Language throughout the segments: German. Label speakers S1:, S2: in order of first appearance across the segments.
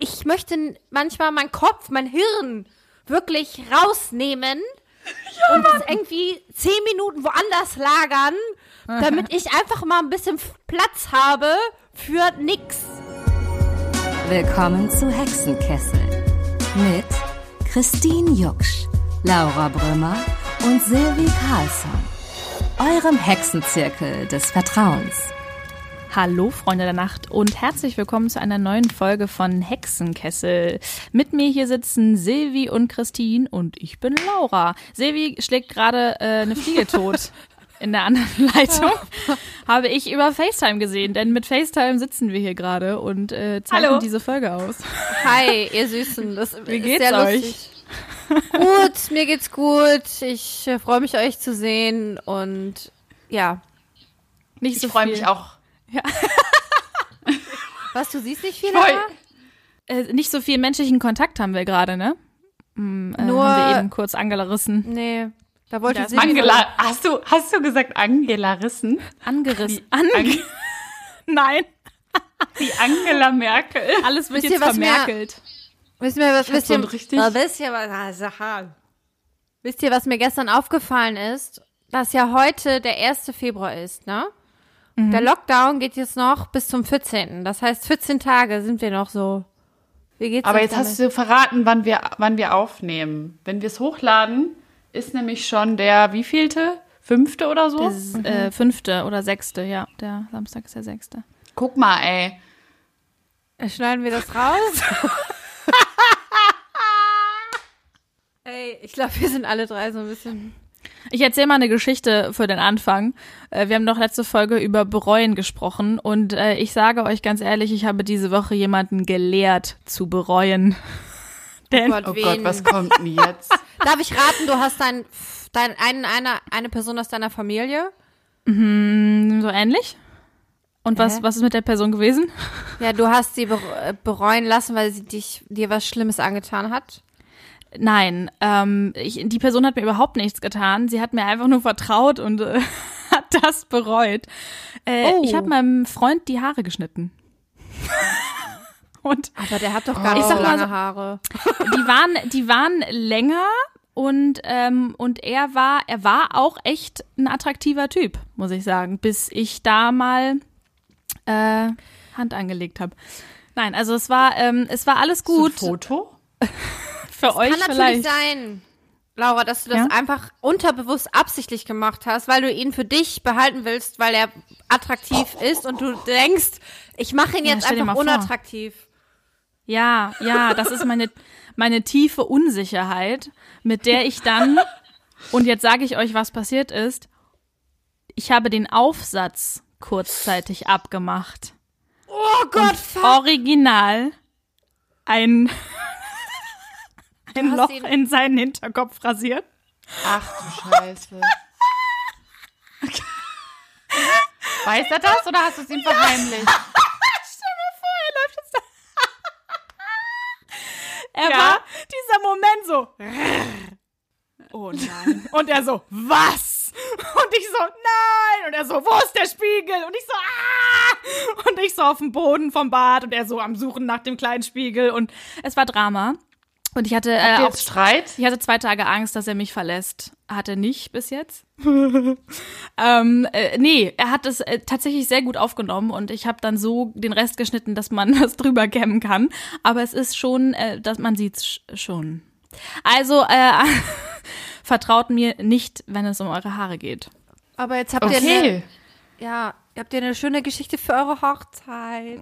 S1: ich möchte manchmal meinen Kopf, mein Hirn wirklich rausnehmen ja. und das irgendwie zehn Minuten woanders lagern, damit ich einfach mal ein bisschen Platz habe für nix.
S2: Willkommen zu Hexenkessel mit Christine Jucksch, Laura Brümmer und Silvi Carlsson, eurem Hexenzirkel des Vertrauens.
S3: Hallo Freunde der Nacht und herzlich willkommen zu einer neuen Folge von Hexenkessel. Mit mir hier sitzen Silvi und Christine und ich bin Laura. Silvi schlägt gerade äh, eine Fliege tot. In der anderen Leitung habe ich über FaceTime gesehen, denn mit FaceTime sitzen wir hier gerade und äh, zeichnen Hallo. diese Folge aus.
S1: Hi, ihr Süßen. Das
S3: Wie geht's sehr euch? Lustig.
S1: gut, mir geht's gut. Ich äh, freue mich, euch zu sehen und ja.
S3: Nicht ich so freue mich auch ja.
S1: Was, du siehst nicht viel?
S3: Äh, nicht so viel menschlichen Kontakt haben wir gerade, ne? Hm, äh, Nur haben wir eben kurz Angela Rissen.
S1: Nee. Da wollte
S3: ich Angela, hast du, hast du gesagt Angela Rissen?
S1: Angerissen.
S3: Ange Ang Nein. Die Angela Merkel. Alles wird wisst jetzt ihr, vermerkelt.
S1: Mir, wisst ihr, was, wisst ihr, richtig? Wisst ihr, was, also, wisst ihr, was mir gestern aufgefallen ist? Dass ja heute der 1. Februar ist, ne? Mhm. Der Lockdown geht jetzt noch bis zum 14. Das heißt, 14 Tage sind wir noch so.
S4: Wie geht's Aber jetzt damit? hast du verraten, wann wir, wann wir aufnehmen. Wenn wir es hochladen, ist nämlich schon der wievielte? Fünfte oder so?
S3: Das, mhm. äh, fünfte oder sechste, ja. Der Samstag ist der sechste.
S4: Guck mal, ey.
S1: Schneiden wir das raus? ey, ich glaube, wir sind alle drei so ein bisschen
S3: ich erzähle mal eine Geschichte für den Anfang. Äh, wir haben noch letzte Folge über Bereuen gesprochen und äh, ich sage euch ganz ehrlich, ich habe diese Woche jemanden gelehrt zu bereuen.
S4: Denn, oh Gott, oh Gott was kommt denn jetzt?
S1: Darf ich raten, du hast dein, dein ein, eine, eine Person aus deiner Familie?
S3: Mhm, so ähnlich. Und was, äh? was ist mit der Person gewesen?
S1: Ja, du hast sie bereuen lassen, weil sie dich, dir was Schlimmes angetan hat.
S3: Nein, ähm, ich, die Person hat mir überhaupt nichts getan. Sie hat mir einfach nur vertraut und äh, hat das bereut. Äh, oh. Ich habe meinem Freund die Haare geschnitten.
S1: und Aber der hat doch gar nicht so lange Haare.
S3: Die waren, die waren länger und ähm, und er war, er war auch echt ein attraktiver Typ, muss ich sagen, bis ich da mal äh, Hand angelegt habe. Nein, also es war, ähm, es war alles gut.
S4: So Foto?
S3: Für das euch
S1: kann
S3: vielleicht.
S1: natürlich sein, Laura, dass du das ja? einfach unterbewusst absichtlich gemacht hast, weil du ihn für dich behalten willst, weil er attraktiv ist und du denkst, ich mache ihn jetzt ja, einfach unattraktiv.
S3: Ja, ja, das ist meine, meine tiefe Unsicherheit, mit der ich dann, und jetzt sage ich euch, was passiert ist, ich habe den Aufsatz kurzzeitig abgemacht.
S1: Oh Gott,
S3: und Original ein ein Loch in seinen Hinterkopf rasiert.
S4: Ach du Scheiße. Weiß er das oder hast du es ihm verheimlicht?
S3: Stell mal vor, er läuft jetzt da. Er ja. war dieser Moment so. Oh nein. Und er so, was? Und ich so, nein. Und er so, wo ist der Spiegel? Und ich so, ah. Und ich so auf dem Boden vom Bad und er so am Suchen nach dem kleinen Spiegel. Und es war Drama. Und ich hatte
S4: äh, auch Streit.
S3: Ich hatte zwei Tage Angst, dass er mich verlässt. Hat er nicht bis jetzt. ähm, äh, nee, er hat es äh, tatsächlich sehr gut aufgenommen und ich habe dann so den Rest geschnitten, dass man was drüber kämmen kann. Aber es ist schon, äh, dass man sieht's schon. Also äh, vertraut mir nicht, wenn es um eure Haare geht.
S1: Aber jetzt habt okay. ihr eine, ja, ihr habt ihr eine schöne Geschichte für eure Hochzeit.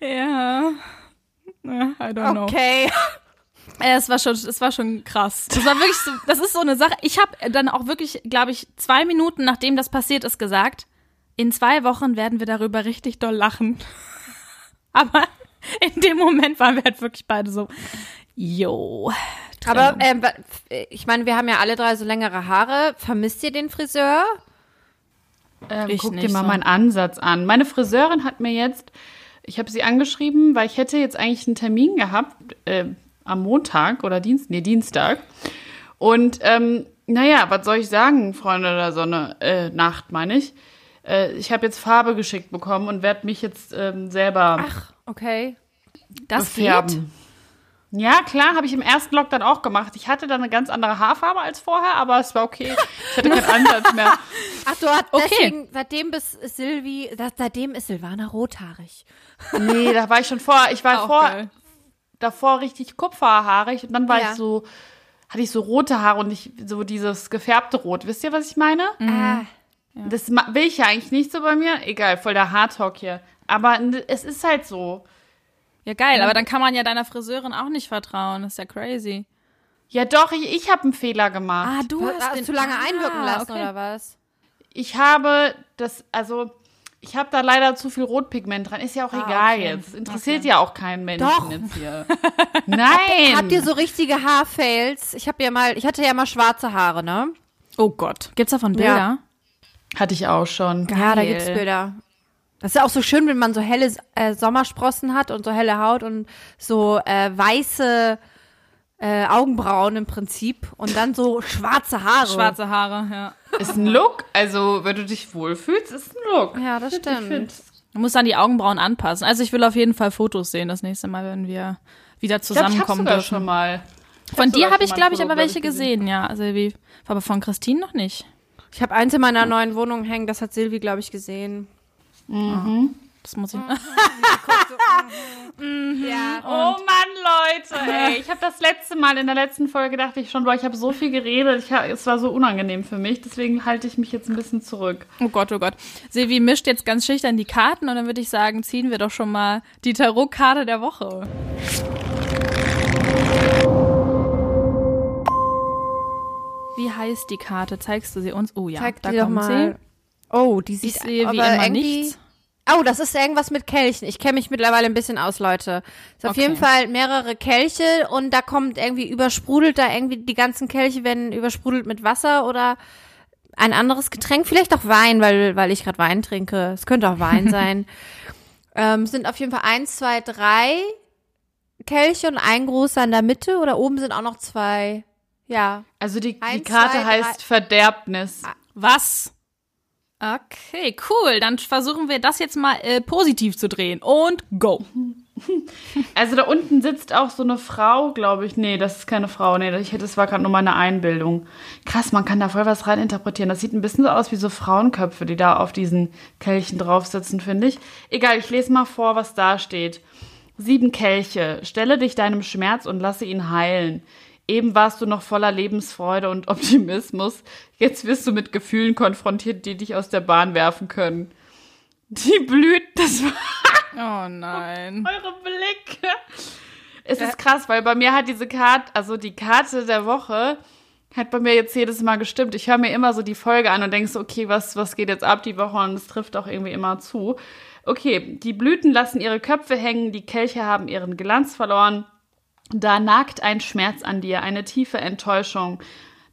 S3: ja. I don't know.
S1: Okay.
S3: Es war schon, es war schon krass. Das war wirklich so, das ist so eine Sache. Ich habe dann auch wirklich, glaube ich, zwei Minuten nachdem das passiert ist, gesagt, in zwei Wochen werden wir darüber richtig doll lachen. Aber in dem Moment waren wir halt wirklich beide so, yo.
S1: Aber ähm, ich meine, wir haben ja alle drei so längere Haare. Vermisst ihr den Friseur?
S4: Ähm, guck dir mal so. meinen Ansatz an. Meine Friseurin hat mir jetzt ich habe sie angeschrieben, weil ich hätte jetzt eigentlich einen Termin gehabt äh, am Montag oder Dienst, nee, Dienstag. Und ähm, naja, was soll ich sagen, Freunde der Sonne, äh, Nacht meine ich. Äh, ich habe jetzt Farbe geschickt bekommen und werde mich jetzt ähm, selber
S1: Okay.
S3: Das befärben. geht?
S4: Ja, klar, habe ich im ersten Lockdown auch gemacht. Ich hatte dann eine ganz andere Haarfarbe als vorher, aber es war okay. Ich hatte keinen Ansatz mehr.
S1: Ach, du hast okay. deswegen, seitdem bist Silvi, seitdem ist Silvana rothaarig.
S4: Nee, da war ich schon vor, ich war vor, davor richtig kupferhaarig und dann war ja. ich so, hatte ich so rote Haare und nicht so dieses gefärbte Rot. Wisst ihr, was ich meine? Mhm.
S1: Ah.
S4: Ja. Das will ich ja eigentlich nicht so bei mir. Egal, voll der Hardtalk hier. Aber es ist halt so.
S3: Ja, geil, aber dann kann man ja deiner Friseurin auch nicht vertrauen. Das ist ja crazy.
S4: Ja, doch, ich, ich habe einen Fehler gemacht.
S1: Ah, du hast, hast den zu lange ah, einwirken lassen, okay. oder was?
S4: Ich habe das, also, ich habe da leider zu viel Rotpigment dran. Ist ja auch ah, egal okay. jetzt. Interessiert okay. ja auch keinen Menschen
S1: Doch.
S4: jetzt hier.
S1: Nein! Habt ihr so richtige Haarfails? Ich habe ja mal, ich hatte ja mal schwarze Haare, ne?
S3: Oh Gott. Gibt's davon Bilder? Ja.
S4: Hatte ich auch schon.
S1: Geil. Ja, da gibt's Bilder. Das ist ja auch so schön, wenn man so helle äh, Sommersprossen hat und so helle Haut und so äh, weiße äh, Augenbrauen im Prinzip und dann so schwarze Haare.
S3: Schwarze Haare, ja.
S4: Ist ein Look. Also, wenn du dich wohlfühlst, ist ein Look.
S1: Ja, das stimmt.
S3: Du musst dann die Augenbrauen anpassen. Also, ich will auf jeden Fall Fotos sehen das nächste Mal, wenn wir wieder zusammenkommen ich glaub, ich
S4: dürfen. schon mal.
S3: Von dir habe ich, glaube ich, aber welche gesehen, ja. Also, wie, aber von Christine noch nicht.
S1: Ich habe eins in meiner neuen Wohnung hängen, das hat Silvi, glaube ich, gesehen.
S3: Mhm. Das muss ich.
S4: mhm. ja. Oh Mann, Leute, ey. Ich habe das letzte Mal in der letzten Folge dachte ich schon, boah, ich habe so viel geredet, ich hab, es war so unangenehm für mich, deswegen halte ich mich jetzt ein bisschen zurück.
S3: Oh Gott, oh Gott. Silvi mischt jetzt ganz schüchtern die Karten und dann würde ich sagen, ziehen wir doch schon mal die Tarotkarte der Woche. Wie heißt die Karte? Zeigst du sie uns? Oh ja,
S1: Zeig da kommt sie. Oh, die sieht
S3: ich sehe wie immer nichts.
S1: Oh, das ist irgendwas mit Kelchen. Ich kenne mich mittlerweile ein bisschen aus, Leute. Ist auf okay. jeden Fall mehrere Kelche und da kommt irgendwie übersprudelt da irgendwie die ganzen Kelche werden übersprudelt mit Wasser oder ein anderes Getränk, vielleicht auch Wein, weil weil ich gerade Wein trinke. Es könnte auch Wein sein. Ähm, sind auf jeden Fall eins, zwei, drei Kelche und ein großer in der Mitte oder oben sind auch noch zwei. Ja.
S4: Also die, die Karte zwei, heißt drei. Verderbnis.
S3: Was? Okay, cool. Dann versuchen wir das jetzt mal äh, positiv zu drehen. Und go.
S4: Also da unten sitzt auch so eine Frau, glaube ich. Nee, das ist keine Frau. Nee, ich hätte, das war gerade nur meine Einbildung. Krass, man kann da voll was reininterpretieren. Das sieht ein bisschen so aus wie so Frauenköpfe, die da auf diesen Kelchen drauf sitzen, finde ich. Egal, ich lese mal vor, was da steht. Sieben Kelche. Stelle dich deinem Schmerz und lasse ihn heilen. Eben warst du noch voller Lebensfreude und Optimismus. Jetzt wirst du mit Gefühlen konfrontiert, die dich aus der Bahn werfen können. Die blüht, das war.
S3: Oh nein.
S4: Eure Blicke. Es ist krass, weil bei mir hat diese Karte, also die Karte der Woche, hat bei mir jetzt jedes Mal gestimmt. Ich höre mir immer so die Folge an und denke so, okay, was, was geht jetzt ab die Woche? Und es trifft auch irgendwie immer zu. Okay, die Blüten lassen ihre Köpfe hängen, die Kelche haben ihren Glanz verloren. Da nagt ein Schmerz an dir, eine tiefe Enttäuschung,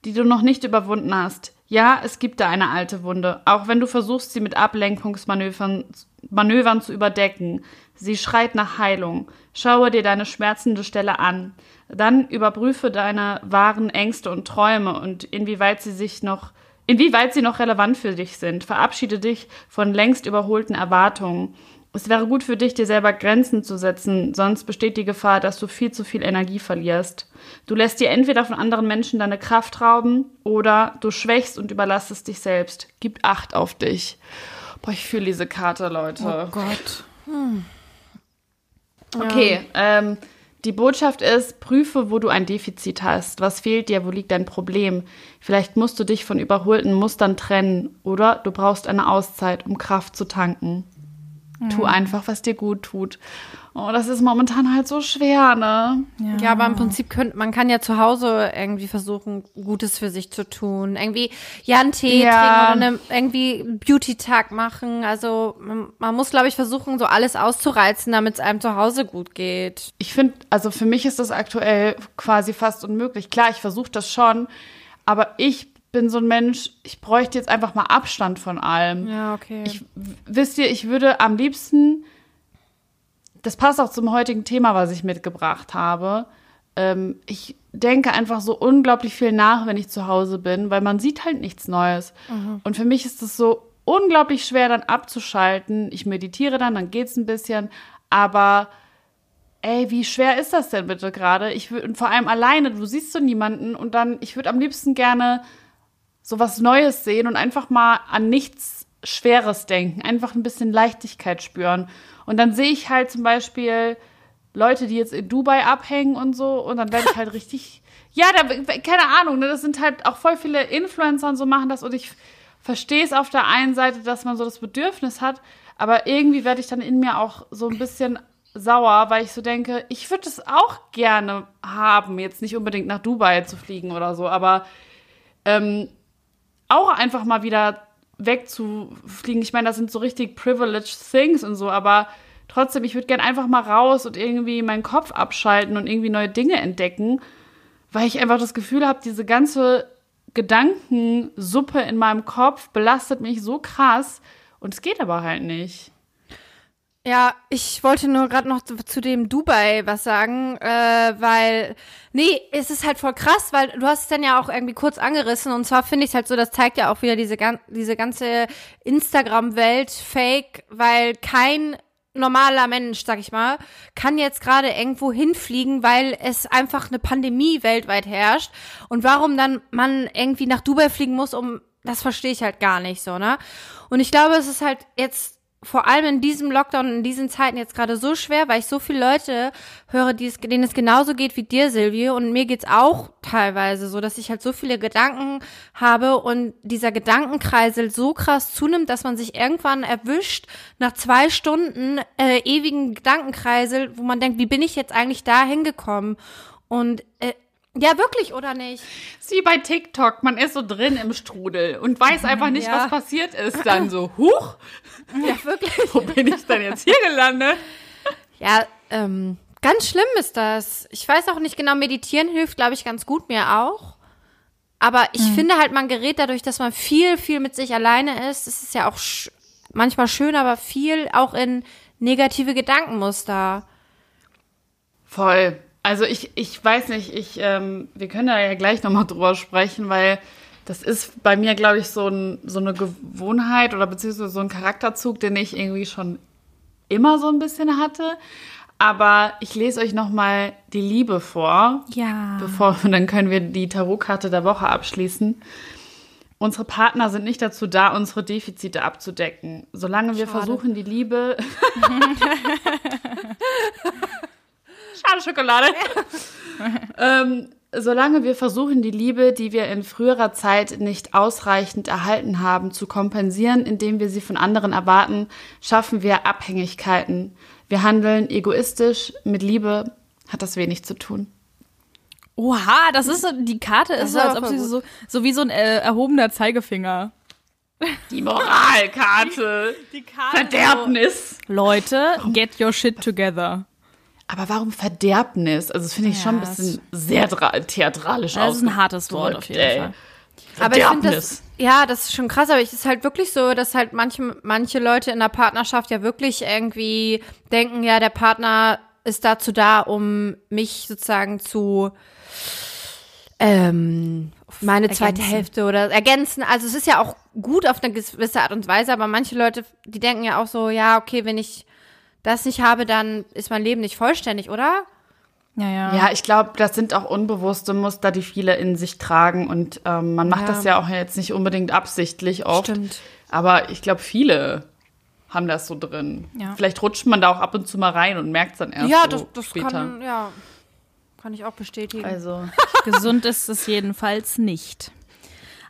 S4: die du noch nicht überwunden hast. Ja, es gibt da eine alte Wunde, auch wenn du versuchst, sie mit Ablenkungsmanövern Manövern zu überdecken. Sie schreit nach Heilung. Schaue dir deine schmerzende Stelle an. Dann überprüfe deine wahren Ängste und Träume und inwieweit sie sich noch inwieweit sie noch relevant für dich sind. Verabschiede dich von längst überholten Erwartungen. Es wäre gut für dich, dir selber Grenzen zu setzen, sonst besteht die Gefahr, dass du viel zu viel Energie verlierst. Du lässt dir entweder von anderen Menschen deine Kraft rauben oder du schwächst und überlastest dich selbst. Gib Acht auf dich. Boah, ich fühle diese Karte, Leute.
S1: Oh Gott. Hm.
S4: Okay, ja. ähm, die Botschaft ist, prüfe, wo du ein Defizit hast. Was fehlt dir? Wo liegt dein Problem? Vielleicht musst du dich von überholten Mustern trennen oder du brauchst eine Auszeit, um Kraft zu tanken. Mhm. Tu einfach, was dir gut tut. Oh, das ist momentan halt so schwer, ne?
S1: Ja, ja aber im Prinzip könnte man kann ja zu Hause irgendwie versuchen, Gutes für sich zu tun. Irgendwie ja einen Tee ja. trinken oder eine, irgendwie Beauty-Tag machen. Also man, man muss, glaube ich, versuchen, so alles auszureizen, damit es einem zu Hause gut geht.
S4: Ich finde, also für mich ist das aktuell quasi fast unmöglich. Klar, ich versuche das schon, aber ich bin so ein Mensch, ich bräuchte jetzt einfach mal Abstand von allem.
S1: Ja, okay.
S4: Ich, wisst ihr, ich würde am liebsten, das passt auch zum heutigen Thema, was ich mitgebracht habe. Ähm, ich denke einfach so unglaublich viel nach, wenn ich zu Hause bin, weil man sieht halt nichts Neues. Mhm. Und für mich ist es so unglaublich schwer, dann abzuschalten. Ich meditiere dann, dann geht es ein bisschen, Aber ey, wie schwer ist das denn bitte gerade? Ich würde vor allem alleine, du siehst so niemanden und dann, ich würde am liebsten gerne so was Neues sehen und einfach mal an nichts Schweres denken, einfach ein bisschen Leichtigkeit spüren. Und dann sehe ich halt zum Beispiel Leute, die jetzt in Dubai abhängen und so, und dann werde ich halt richtig, ja, da, keine Ahnung, ne, das sind halt auch voll viele Influencer und so machen das und ich verstehe es auf der einen Seite, dass man so das Bedürfnis hat, aber irgendwie werde ich dann in mir auch so ein bisschen sauer, weil ich so denke, ich würde es auch gerne haben, jetzt nicht unbedingt nach Dubai zu fliegen oder so, aber ähm, auch einfach mal wieder wegzufliegen. Ich meine, das sind so richtig privileged things und so, aber trotzdem, ich würde gerne einfach mal raus und irgendwie meinen Kopf abschalten und irgendwie neue Dinge entdecken, weil ich einfach das Gefühl habe, diese ganze Gedankensuppe in meinem Kopf belastet mich so krass und es geht aber halt nicht.
S1: Ja, ich wollte nur gerade noch zu dem Dubai was sagen, äh, weil, nee, es ist halt voll krass, weil du hast es dann ja auch irgendwie kurz angerissen und zwar finde ich es halt so, das zeigt ja auch wieder diese, diese ganze Instagram-Welt fake, weil kein normaler Mensch, sag ich mal, kann jetzt gerade irgendwo hinfliegen, weil es einfach eine Pandemie weltweit herrscht und warum dann man irgendwie nach Dubai fliegen muss, um, das verstehe ich halt gar nicht so, ne? Und ich glaube, es ist halt jetzt vor allem in diesem Lockdown, in diesen Zeiten jetzt gerade so schwer, weil ich so viele Leute höre, die es, denen es genauso geht wie dir, Silvie. Und mir geht's auch teilweise so, dass ich halt so viele Gedanken habe und dieser Gedankenkreisel so krass zunimmt, dass man sich irgendwann erwischt nach zwei Stunden äh, ewigen Gedankenkreisel, wo man denkt, wie bin ich jetzt eigentlich da hingekommen? Und äh, ja, wirklich, oder nicht?
S4: Sie bei TikTok, man ist so drin im Strudel und weiß einfach nicht, ja. was passiert ist. Dann so, huch, ja, wirklich. Wo bin ich denn jetzt hier gelandet?
S1: Ja, ähm, ganz schlimm ist das. Ich weiß auch nicht genau, meditieren hilft, glaube ich, ganz gut mir auch. Aber ich mhm. finde halt, man gerät dadurch, dass man viel, viel mit sich alleine ist. Es ist ja auch sch manchmal schön, aber viel auch in negative Gedankenmuster.
S4: Voll. Also ich, ich weiß nicht, ich, ähm, wir können da ja gleich nochmal drüber sprechen, weil das ist bei mir, glaube ich, so, ein, so eine Gewohnheit oder beziehungsweise so ein Charakterzug, den ich irgendwie schon immer so ein bisschen hatte. Aber ich lese euch nochmal die Liebe vor.
S1: Ja.
S4: Bevor, dann können wir die Tarotkarte der Woche abschließen. Unsere Partner sind nicht dazu da, unsere Defizite abzudecken. Solange wir Schade. versuchen, die Liebe. Schade Schokolade. ähm, solange wir versuchen, die Liebe, die wir in früherer Zeit nicht ausreichend erhalten haben, zu kompensieren, indem wir sie von anderen erwarten, schaffen wir Abhängigkeiten. Wir handeln egoistisch. Mit Liebe hat das wenig zu tun.
S3: Oha, das ist so, die Karte ist so, als ob sie so, so wie so ein äh, erhobener Zeigefinger.
S4: Die Moralkarte. Die Karte. Verderbnis.
S3: Leute, get your shit together.
S4: Aber warum Verderbnis? Also, das finde ich ja, schon ein bisschen sehr theatralisch aus.
S3: Das ist ein hartes Wort auf jeden ey. Fall.
S1: Aber ich finde das, ja, das ist schon krass, aber es ist halt wirklich so, dass halt manche, manche Leute in der Partnerschaft ja wirklich irgendwie denken, ja, der Partner ist dazu da, um mich sozusagen zu, ähm, meine ergänzen. zweite Hälfte oder ergänzen. Also es ist ja auch gut auf eine gewisse Art und Weise, aber manche Leute, die denken ja auch so, ja, okay, wenn ich das nicht habe, dann ist mein Leben nicht vollständig, oder?
S4: Ja, ja. Ja, ich glaube, das sind auch unbewusste Muster, die viele in sich tragen. Und ähm, man macht ja. das ja auch jetzt nicht unbedingt absichtlich oft. Stimmt. Aber ich glaube, viele haben das so drin. Ja. Vielleicht rutscht man da auch ab und zu mal rein und merkt es dann erst. Ja, so das, das später.
S1: kann, ja, kann ich auch bestätigen.
S3: Also gesund ist es jedenfalls nicht.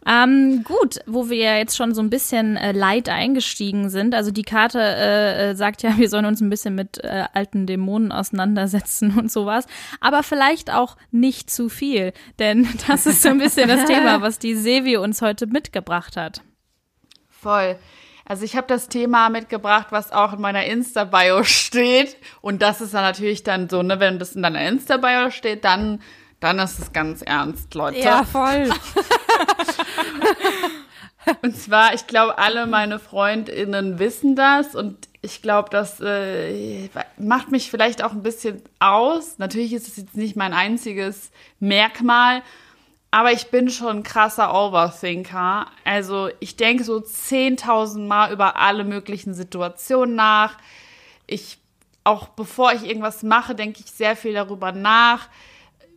S3: Ähm, gut, wo wir ja jetzt schon so ein bisschen äh, light eingestiegen sind. Also die Karte äh, äh, sagt ja, wir sollen uns ein bisschen mit äh, alten Dämonen auseinandersetzen und sowas. Aber vielleicht auch nicht zu viel. Denn das ist so ein bisschen das Thema, was die Sevi uns heute mitgebracht hat.
S4: Voll. Also ich habe das Thema mitgebracht, was auch in meiner Insta-Bio steht. Und das ist dann natürlich dann so, ne, wenn das in deiner Insta-Bio steht, dann dann ist es ganz ernst, Leute.
S1: Ja, voll.
S4: und zwar, ich glaube, alle meine FreundInnen wissen das und ich glaube, das äh, macht mich vielleicht auch ein bisschen aus. Natürlich ist es jetzt nicht mein einziges Merkmal, aber ich bin schon ein krasser Overthinker. Also ich denke so 10.000 Mal über alle möglichen Situationen nach. Ich auch bevor ich irgendwas mache, denke ich sehr viel darüber nach,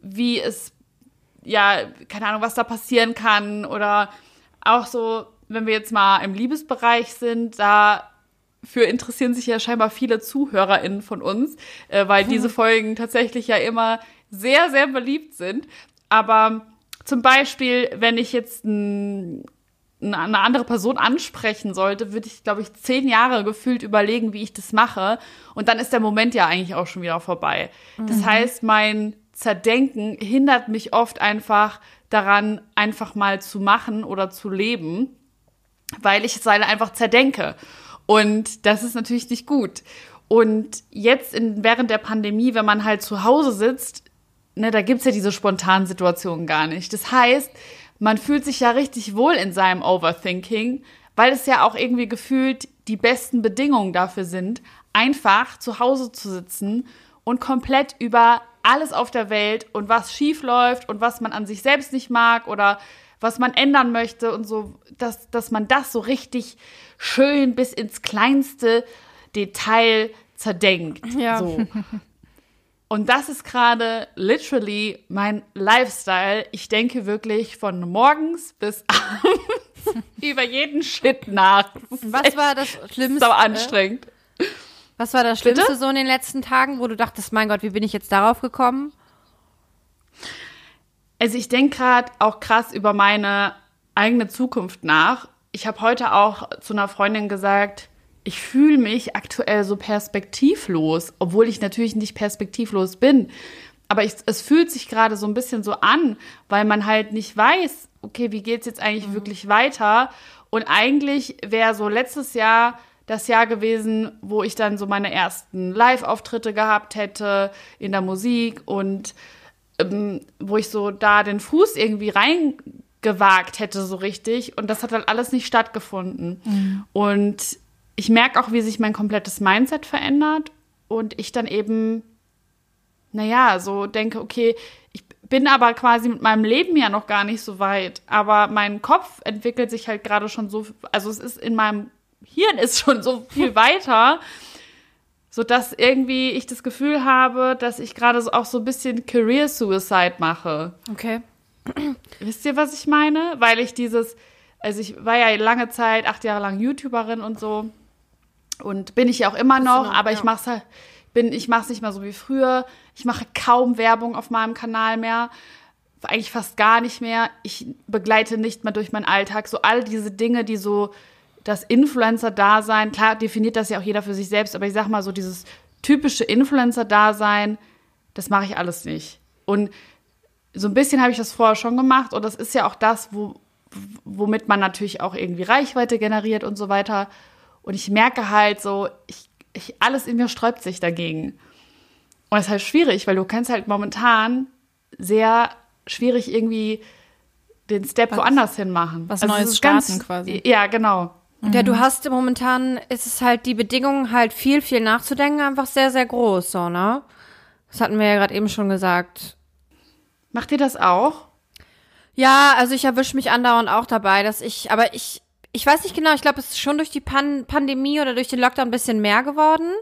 S4: wie es, ja, keine Ahnung, was da passieren kann. Oder auch so, wenn wir jetzt mal im Liebesbereich sind, dafür interessieren sich ja scheinbar viele ZuhörerInnen von uns, äh, weil diese Folgen tatsächlich ja immer sehr, sehr beliebt sind. Aber zum Beispiel, wenn ich jetzt ein eine andere Person ansprechen sollte, würde ich, glaube ich, zehn Jahre gefühlt überlegen, wie ich das mache. Und dann ist der Moment ja eigentlich auch schon wieder vorbei. Mhm. Das heißt, mein Zerdenken hindert mich oft einfach daran, einfach mal zu machen oder zu leben, weil ich es halt einfach zerdenke. Und das ist natürlich nicht gut. Und jetzt in, während der Pandemie, wenn man halt zu Hause sitzt, ne, da gibt's ja diese spontanen Situationen gar nicht. Das heißt, man fühlt sich ja richtig wohl in seinem Overthinking, weil es ja auch irgendwie gefühlt die besten Bedingungen dafür sind, einfach zu Hause zu sitzen und komplett über alles auf der Welt und was schief läuft und was man an sich selbst nicht mag oder was man ändern möchte und so, dass, dass man das so richtig schön bis ins kleinste Detail zerdenkt. Ja. So. Und das ist gerade literally mein Lifestyle. Ich denke wirklich von morgens bis abends über jeden Shit nach.
S1: Was war das Schlimmste?
S4: So anstrengend.
S1: Was war das Schlimmste Bitte? so in den letzten Tagen, wo du dachtest, mein Gott, wie bin ich jetzt darauf gekommen?
S4: Also ich denke gerade auch krass über meine eigene Zukunft nach. Ich habe heute auch zu einer Freundin gesagt, ich fühle mich aktuell so perspektivlos, obwohl ich natürlich nicht perspektivlos bin. Aber ich, es fühlt sich gerade so ein bisschen so an, weil man halt nicht weiß, okay, wie geht's jetzt eigentlich mhm. wirklich weiter? Und eigentlich wäre so letztes Jahr das Jahr gewesen, wo ich dann so meine ersten Live-Auftritte gehabt hätte in der Musik und ähm, wo ich so da den Fuß irgendwie reingewagt hätte, so richtig. Und das hat dann alles nicht stattgefunden. Mhm. Und ich merke auch, wie sich mein komplettes Mindset verändert und ich dann eben, naja, so denke, okay, ich bin aber quasi mit meinem Leben ja noch gar nicht so weit, aber mein Kopf entwickelt sich halt gerade schon so, also es ist in meinem Hirn ist schon so viel weiter, so dass irgendwie ich das Gefühl habe, dass ich gerade auch so ein bisschen Career Suicide mache.
S1: Okay.
S4: Wisst ihr, was ich meine? Weil ich dieses, also ich war ja lange Zeit, acht Jahre lang YouTuberin und so. Und bin ich ja auch immer noch, noch aber ja. ich mache es halt, bin, ich mache es nicht mehr so wie früher. Ich mache kaum Werbung auf meinem Kanal mehr. Eigentlich fast gar nicht mehr. Ich begleite nicht mehr durch meinen Alltag. So all diese Dinge, die so das Influencer-Dasein, klar definiert das ja auch jeder für sich selbst, aber ich sag mal so dieses typische Influencer-Dasein, das mache ich alles nicht. Und so ein bisschen habe ich das vorher schon gemacht und das ist ja auch das, wo, womit man natürlich auch irgendwie Reichweite generiert und so weiter. Und ich merke halt so, ich, ich, alles in mir sträubt sich dagegen. Und es ist halt schwierig, weil du kannst halt momentan sehr schwierig irgendwie den Step was, woanders hin machen.
S3: Was also Neues starten ganz, quasi.
S4: Ja, genau.
S1: Mhm. Ja, du hast momentan, ist es halt die Bedingungen halt viel, viel nachzudenken, einfach sehr, sehr groß, so, ne? Das hatten wir ja gerade eben schon gesagt.
S4: Macht ihr das auch?
S1: Ja, also ich erwische mich andauernd auch dabei, dass ich, aber ich, ich weiß nicht genau, ich glaube, es ist schon durch die Pan Pandemie oder durch den Lockdown ein bisschen mehr geworden.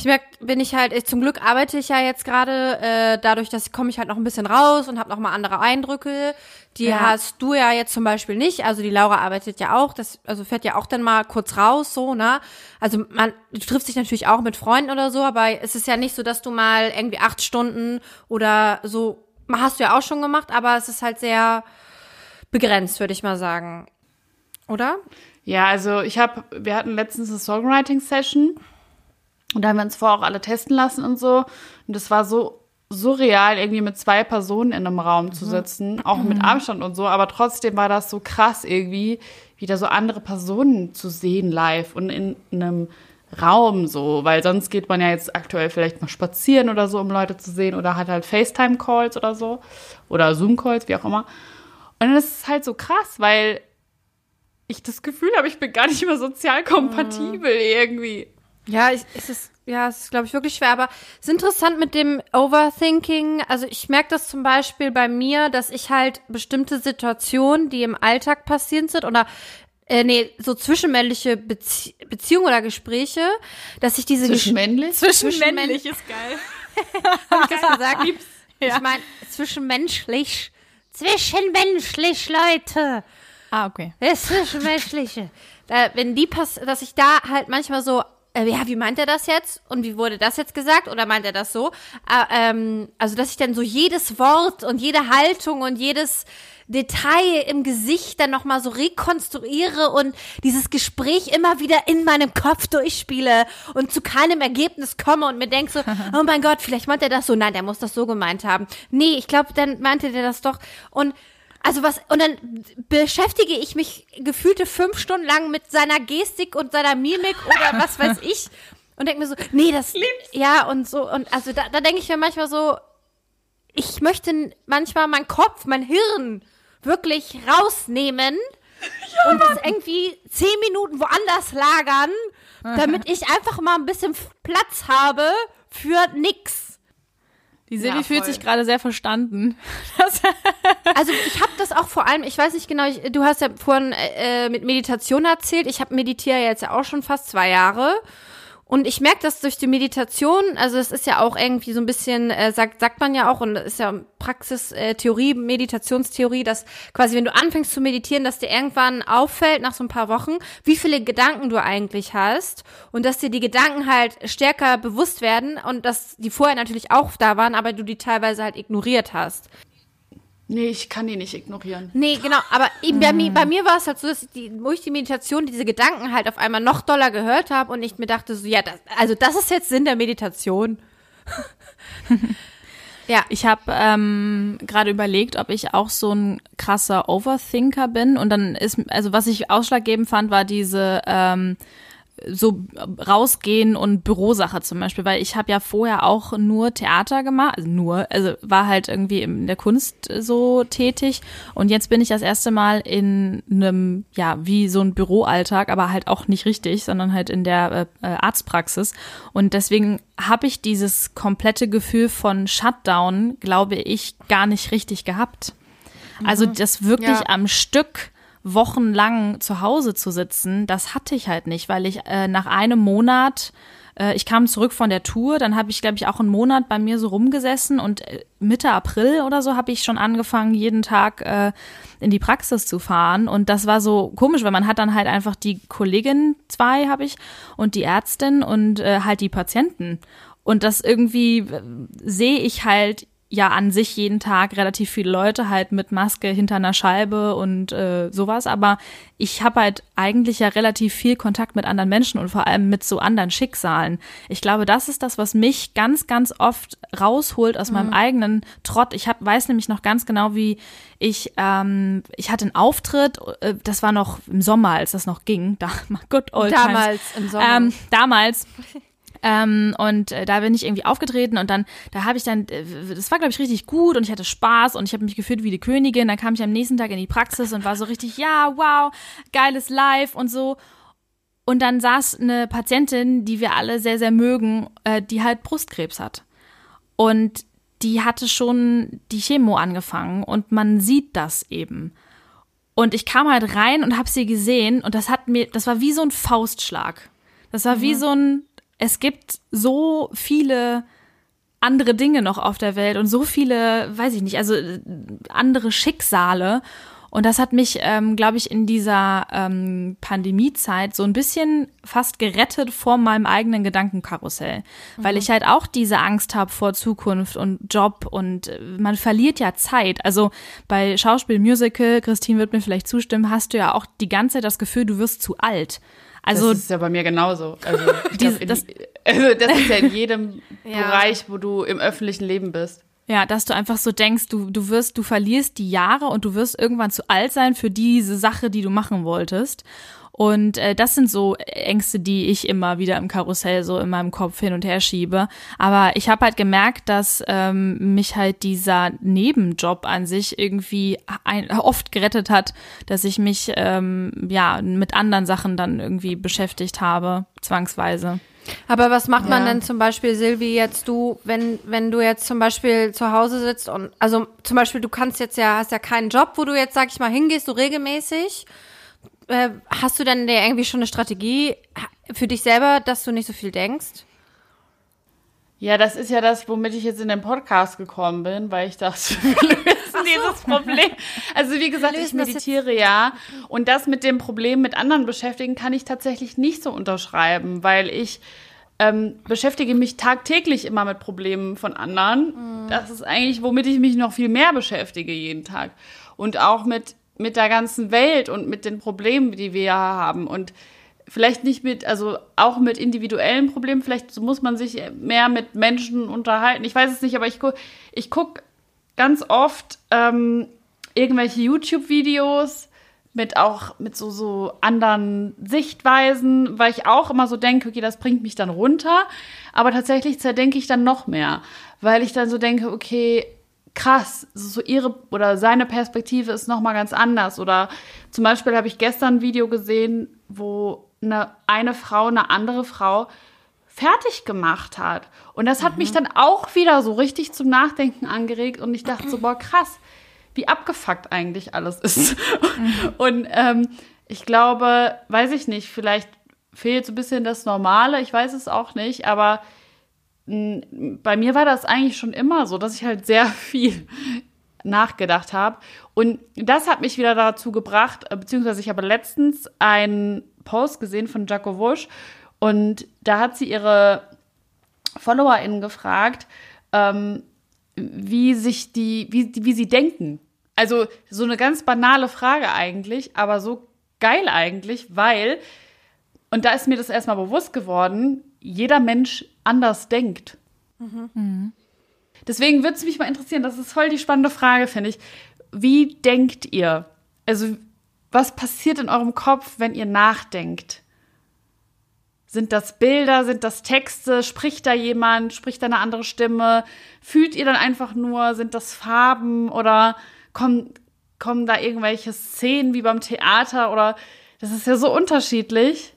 S1: Ich merke, bin ich halt, zum Glück arbeite ich ja jetzt gerade, äh, dadurch, dass komme ich halt noch ein bisschen raus und habe noch mal andere Eindrücke. Die ja. hast du ja jetzt zum Beispiel nicht. Also die Laura arbeitet ja auch, das, also fährt ja auch dann mal kurz raus, so, ne? Also man, du triffst dich natürlich auch mit Freunden oder so, aber es ist ja nicht so, dass du mal irgendwie acht Stunden oder so, hast du ja auch schon gemacht, aber es ist halt sehr begrenzt, würde ich mal sagen oder?
S4: Ja, also ich habe, wir hatten letztens eine Songwriting-Session und da haben wir uns vorher auch alle testen lassen und so. Und das war so surreal, irgendwie mit zwei Personen in einem Raum zu mhm. sitzen, mhm. auch mit mhm. Abstand und so, aber trotzdem war das so krass irgendwie, wieder so andere Personen zu sehen live und in, in einem Raum so, weil sonst geht man ja jetzt aktuell vielleicht mal spazieren oder so, um Leute zu sehen oder hat halt FaceTime-Calls oder so oder Zoom-Calls, wie auch immer. Und das ist halt so krass, weil ich das Gefühl habe, ich bin gar nicht mehr sozial kompatibel mhm. irgendwie.
S1: Ja, ich, es ist, ja, es ist, glaube ich, wirklich schwer. Aber es ist interessant mit dem Overthinking. Also ich merke das zum Beispiel bei mir, dass ich halt bestimmte Situationen, die im Alltag passiert sind oder äh, nee, so zwischenmännliche Bezie Beziehungen oder Gespräche, dass ich diese
S4: Zwischenmännlich?
S3: Zwischenmännlich ist geil.
S1: Hab ich das gesagt? Ja. Ich meine, zwischenmenschlich. Zwischenmenschlich, Leute.
S3: Ah, okay.
S1: Das Zwischenmenschliche. Da, wenn die pass dass ich da halt manchmal so äh, ja, wie meint er das jetzt? Und wie wurde das jetzt gesagt? Oder meint er das so? Äh, ähm, also, dass ich dann so jedes Wort und jede Haltung und jedes Detail im Gesicht dann nochmal so rekonstruiere und dieses Gespräch immer wieder in meinem Kopf durchspiele und zu keinem Ergebnis komme und mir denke so, oh mein Gott, vielleicht meint er das so. Nein, der muss das so gemeint haben. Nee, ich glaube, dann meinte der das doch. Und also was, und dann beschäftige ich mich gefühlte fünf Stunden lang mit seiner Gestik und seiner Mimik oder was weiß ich. Und denke mir so, nee, das, Lieb's. ja, und so, und also da, da denke ich mir manchmal so, ich möchte manchmal mein Kopf, mein Hirn wirklich rausnehmen ja. und das irgendwie zehn Minuten woanders lagern, damit ich einfach mal ein bisschen Platz habe für nix.
S3: Die Silvi ja, fühlt sich gerade sehr verstanden.
S1: also ich habe das auch vor allem, ich weiß nicht genau, ich, du hast ja vorhin äh, mit Meditation erzählt. Ich habe meditiere jetzt ja auch schon fast zwei Jahre. Und ich merke das durch die Meditation, also es ist ja auch irgendwie so ein bisschen, äh, sagt, sagt man ja auch, und ist ja Praxistheorie, äh, Meditationstheorie, dass quasi, wenn du anfängst zu meditieren, dass dir irgendwann auffällt nach so ein paar Wochen, wie viele Gedanken du eigentlich hast und dass dir die Gedanken halt stärker bewusst werden und dass die vorher natürlich auch da waren, aber du die teilweise halt ignoriert hast.
S4: Nee, ich kann die nicht ignorieren.
S1: Nee, genau, aber bei, mir, bei mir war es halt so, dass ich die, wo ich die Meditation diese Gedanken halt auf einmal noch doller gehört habe und ich mir dachte so, ja, das, also das ist jetzt Sinn der Meditation.
S3: ja. Ich habe ähm, gerade überlegt, ob ich auch so ein krasser Overthinker bin und dann ist, also was ich ausschlaggebend fand, war diese ähm, so rausgehen und Bürosache zum Beispiel, weil ich habe ja vorher auch nur Theater gemacht, also nur, also war halt irgendwie in der Kunst so tätig und jetzt bin ich das erste Mal in einem, ja, wie so ein Büroalltag, aber halt auch nicht richtig, sondern halt in der äh, äh Arztpraxis und deswegen habe ich dieses komplette Gefühl von Shutdown, glaube ich, gar nicht richtig gehabt. Also mhm. das wirklich ja. am Stück wochenlang zu Hause zu sitzen, das hatte ich halt nicht, weil ich äh, nach einem Monat äh, ich kam zurück von der Tour, dann habe ich, glaube ich, auch einen Monat bei mir so rumgesessen und äh, Mitte April oder so habe ich schon angefangen, jeden Tag äh, in die Praxis zu fahren. Und das war so komisch, weil man hat dann halt einfach die Kollegin, zwei habe ich, und die Ärztin und äh, halt die Patienten. Und das irgendwie äh, sehe ich halt ja an sich jeden Tag relativ viele Leute halt mit Maske hinter einer Scheibe und äh, sowas, aber ich habe halt eigentlich ja relativ viel Kontakt mit anderen Menschen und vor allem mit so anderen Schicksalen. Ich glaube, das ist das, was mich ganz, ganz oft rausholt aus mhm. meinem eigenen Trott. Ich hab, weiß nämlich noch ganz genau, wie ich, ähm, ich hatte einen Auftritt, äh, das war noch im Sommer, als das noch ging. Da, good old
S1: Damals
S3: times.
S1: im Sommer. Ähm,
S3: damals. Ähm, und äh, da bin ich irgendwie aufgetreten und dann, da habe ich dann, äh, das war glaube ich richtig gut und ich hatte Spaß und ich habe mich gefühlt wie die Königin. Dann kam ich am nächsten Tag in die Praxis und war so richtig, ja, wow, geiles Live und so. Und dann saß eine Patientin, die wir alle sehr, sehr mögen, äh, die halt Brustkrebs hat. Und die hatte schon die Chemo angefangen und man sieht das eben. Und ich kam halt rein und habe sie gesehen und das hat mir, das war wie so ein Faustschlag. Das war mhm. wie so ein, es gibt so viele andere Dinge noch auf der Welt und so viele, weiß ich nicht, also äh, andere Schicksale. Und das hat mich, ähm, glaube ich, in dieser ähm, Pandemiezeit so ein bisschen fast gerettet vor meinem eigenen Gedankenkarussell. Mhm. Weil ich halt auch diese Angst habe vor Zukunft und Job und äh, man verliert ja Zeit. Also bei Schauspiel, Musical, Christine wird mir vielleicht zustimmen, hast du ja auch die ganze Zeit das Gefühl, du wirst zu alt. Also,
S4: das ist ja bei mir genauso. Also, diese, glaub, das, also das ist ja in jedem ja. Bereich, wo du im öffentlichen Leben bist.
S3: Ja, dass du einfach so denkst, du, du wirst, du verlierst die Jahre und du wirst irgendwann zu alt sein für diese Sache, die du machen wolltest. Und äh, das sind so Ängste, die ich immer wieder im Karussell so in meinem Kopf hin und her schiebe. Aber ich habe halt gemerkt, dass ähm, mich halt dieser Nebenjob an sich irgendwie ein, oft gerettet hat, dass ich mich ähm, ja mit anderen Sachen dann irgendwie beschäftigt habe, zwangsweise.
S1: Aber was macht man ja. denn zum Beispiel, Silvi, jetzt du, wenn, wenn du jetzt zum Beispiel zu Hause sitzt und, also zum Beispiel, du kannst jetzt ja, hast ja keinen Job, wo du jetzt, sag ich mal, hingehst, so regelmäßig äh, hast du denn irgendwie schon eine Strategie für dich selber, dass du nicht so viel denkst?
S4: Ja, das ist ja das, womit ich jetzt in den Podcast gekommen bin, weil ich dachte, wir lösen dieses Problem. Also wie gesagt, ich meditiere ja und das mit dem Problem mit anderen beschäftigen kann ich tatsächlich nicht so unterschreiben, weil ich ähm, beschäftige mich tagtäglich immer mit Problemen von anderen. Mhm. Das ist eigentlich, womit ich mich noch viel mehr beschäftige jeden Tag. Und auch mit, mit der ganzen Welt und mit den Problemen, die wir haben. Und vielleicht nicht mit, also auch mit individuellen Problemen, vielleicht muss man sich mehr mit Menschen unterhalten. Ich weiß es nicht, aber ich, gu ich gucke ganz oft ähm, irgendwelche YouTube-Videos mit auch mit so, so anderen Sichtweisen, weil ich auch immer so denke, okay, das bringt mich dann runter. Aber tatsächlich zerdenke ich dann noch mehr, weil ich dann so denke, okay, krass, so ihre oder seine Perspektive ist noch mal ganz anders. Oder zum Beispiel habe ich gestern ein Video gesehen, wo eine, eine Frau eine andere Frau fertig gemacht hat. Und das hat mhm. mich dann auch wieder so richtig zum Nachdenken angeregt. Und ich dachte so, boah, krass, wie abgefuckt eigentlich alles ist. Mhm. Und ähm, ich glaube, weiß ich nicht, vielleicht fehlt so ein bisschen das Normale, ich weiß es auch nicht, aber bei mir war das eigentlich schon immer so, dass ich halt sehr viel nachgedacht habe. Und das hat mich wieder dazu gebracht, äh, beziehungsweise ich habe letztens einen Post gesehen von Jaco Wusch und da hat sie ihre FollowerInnen gefragt, ähm, wie sich die, wie, wie sie denken. Also so eine ganz banale Frage eigentlich, aber so geil eigentlich, weil, und da ist mir das erstmal bewusst geworden, jeder Mensch anders denkt. Mhm. Deswegen würde es mich mal interessieren, das ist voll die spannende Frage, finde ich. Wie denkt ihr? Also, was passiert in eurem Kopf, wenn ihr nachdenkt? Sind das Bilder, sind das Texte? Spricht da jemand? Spricht da eine andere Stimme? Fühlt ihr dann einfach nur? Sind das Farben oder kommen, kommen da irgendwelche Szenen wie beim Theater oder das ist ja so unterschiedlich.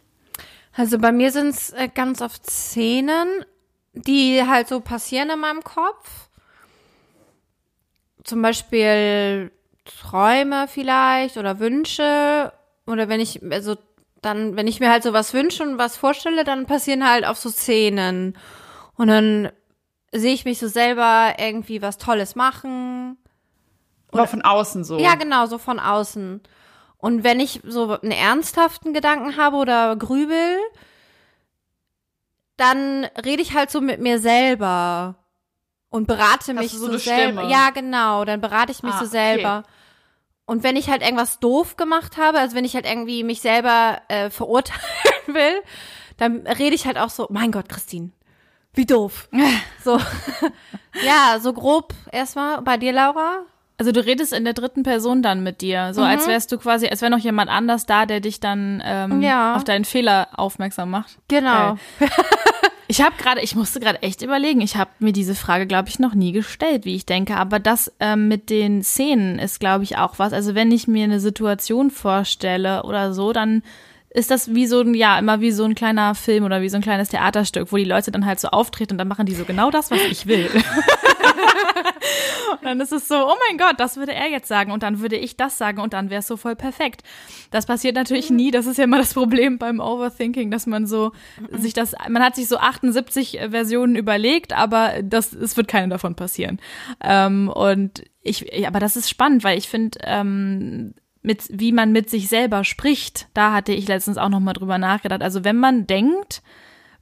S1: Also bei mir sind es äh, ganz oft Szenen, die halt so passieren in meinem Kopf. Zum Beispiel Träume vielleicht oder Wünsche oder wenn ich, also dann, wenn ich mir halt so was wünsche und was vorstelle, dann passieren halt auch so Szenen. Und dann sehe ich mich so selber irgendwie was Tolles machen.
S4: Oder von außen so.
S1: Ja, genau, so von außen. Und wenn ich so einen ernsthaften Gedanken habe oder grübel, dann rede ich halt so mit mir selber und berate mich so, so selber. Ja, genau, dann berate ich mich ah, so selber. Okay. Und wenn ich halt irgendwas doof gemacht habe, also wenn ich halt irgendwie mich selber äh, verurteilen will, dann rede ich halt auch so, mein Gott, Christine, wie doof. so. ja, so grob erstmal bei dir, Laura.
S3: Also du redest in der dritten Person dann mit dir, so mhm. als wärst du quasi, als wäre noch jemand anders da, der dich dann ähm, ja. auf deinen Fehler aufmerksam macht.
S1: Genau.
S3: ich habe gerade, ich musste gerade echt überlegen. Ich habe mir diese Frage, glaube ich, noch nie gestellt, wie ich denke. Aber das ähm, mit den Szenen ist, glaube ich, auch was. Also wenn ich mir eine Situation vorstelle oder so, dann ist das wie so ein, ja, immer wie so ein kleiner Film oder wie so ein kleines Theaterstück, wo die Leute dann halt so auftreten und dann machen die so genau das, was ich will. und dann ist es so, oh mein Gott, das würde er jetzt sagen und dann würde ich das sagen und dann wäre es so voll perfekt. Das passiert natürlich nie. Das ist ja immer das Problem beim Overthinking, dass man so sich das, man hat sich so 78 Versionen überlegt, aber das, es wird keine davon passieren. Ähm, und ich, aber das ist spannend, weil ich finde, ähm, mit, wie man mit sich selber spricht, da hatte ich letztens auch nochmal drüber nachgedacht. Also wenn man denkt,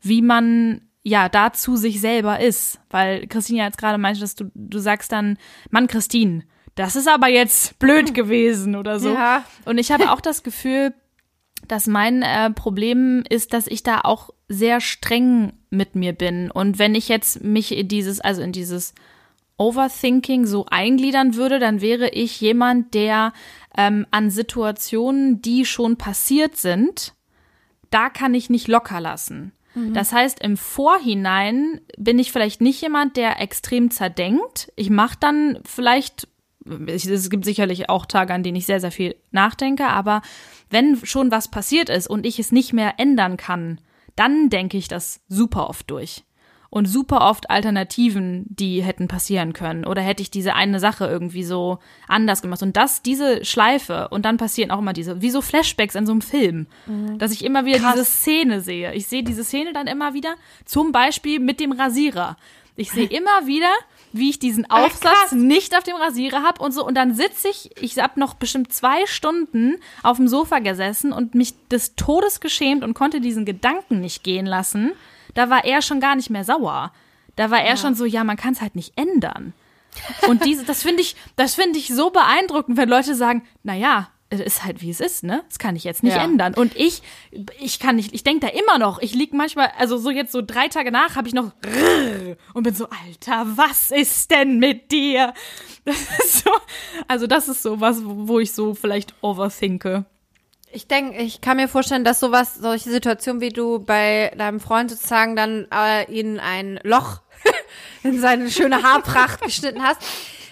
S3: wie man ja dazu sich selber ist, weil Christine ja jetzt gerade meinte, dass du, du sagst dann, Mann, Christine, das ist aber jetzt blöd gewesen oder so. Ja. Und ich habe auch das Gefühl, dass mein äh, Problem ist, dass ich da auch sehr streng mit mir bin. Und wenn ich jetzt mich in dieses, also in dieses Overthinking so eingliedern würde, dann wäre ich jemand, der ähm, an Situationen, die schon passiert sind, da kann ich nicht locker lassen. Mhm. Das heißt, im Vorhinein bin ich vielleicht nicht jemand, der extrem zerdenkt. Ich mache dann vielleicht, es gibt sicherlich auch Tage, an denen ich sehr, sehr viel nachdenke, aber wenn schon was passiert ist und ich es nicht mehr ändern kann, dann denke ich das super oft durch. Und super oft Alternativen, die hätten passieren können. Oder hätte ich diese eine Sache irgendwie so anders gemacht. Und das, diese Schleife, und dann passieren auch immer diese, wie so Flashbacks in so einem Film, mhm. dass ich immer wieder Krass. diese Szene sehe. Ich sehe diese Szene dann immer wieder, zum Beispiel mit dem Rasierer. Ich sehe immer wieder, wie ich diesen Aufsatz Ach, nicht auf dem Rasierer habe und so. Und dann sitze ich, ich habe noch bestimmt zwei Stunden auf dem Sofa gesessen und mich des Todes geschämt und konnte diesen Gedanken nicht gehen lassen da war er schon gar nicht mehr sauer. Da war er ja. schon so, ja, man kann es halt nicht ändern. Und diese, das finde ich, das finde ich so beeindruckend, wenn Leute sagen, na ja, es ist halt wie es ist, ne? Das kann ich jetzt nicht ja. ändern. Und ich, ich kann nicht, ich denke da immer noch. Ich lieg manchmal, also so jetzt so drei Tage nach, habe ich noch und bin so, Alter, was ist denn mit dir? Das ist so, also das ist so was, wo ich so vielleicht overthinke.
S1: Ich denke, ich kann mir vorstellen, dass sowas, solche Situationen wie du bei deinem Freund sozusagen dann äh, ihn ein Loch in seine schöne Haarpracht geschnitten hast,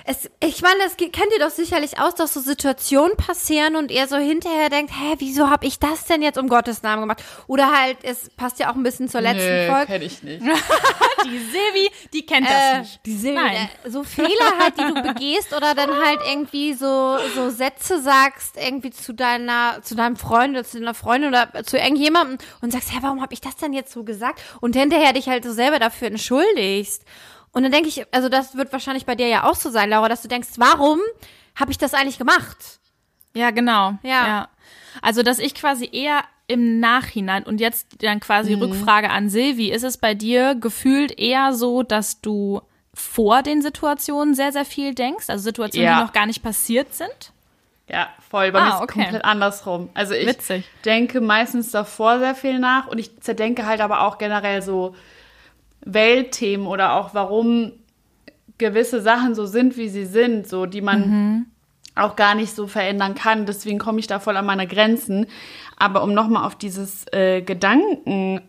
S1: es, ich meine, das kennt ihr doch sicherlich aus, dass so Situationen passieren und ihr so hinterher denkt, hä, wieso habe ich das denn jetzt um Gottes Namen gemacht? Oder halt, es passt ja auch ein bisschen zur letzten Nö, Folge.
S4: kenn ich nicht.
S3: die Silvi, die kennt das äh, nicht.
S1: Die Silvi, Nein. Äh, so Fehler halt, die du begehst oder dann halt irgendwie so, so Sätze sagst, irgendwie zu deiner, zu deinem Freund oder zu deiner Freundin oder zu irgendjemandem und sagst, hä, warum habe ich das denn jetzt so gesagt? Und hinterher dich halt so selber dafür entschuldigst. Und dann denke ich, also das wird wahrscheinlich bei dir ja auch so sein, Laura, dass du denkst, warum habe ich das eigentlich gemacht?
S3: Ja, genau. Ja. ja. Also, dass ich quasi eher im Nachhinein und jetzt dann quasi mhm. Rückfrage an Silvi, ist es bei dir gefühlt eher so, dass du vor den Situationen sehr, sehr viel denkst? Also Situationen, ja. die noch gar nicht passiert sind?
S4: Ja, voll. Bei ah, mir ist okay. komplett andersrum. Also ich Witzig. denke meistens davor sehr viel nach und ich zerdenke halt aber auch generell so Weltthemen oder auch warum gewisse Sachen so sind, wie sie sind, so die man mhm. auch gar nicht so verändern kann. Deswegen komme ich da voll an meine Grenzen. Aber um nochmal auf dieses äh, Gedanken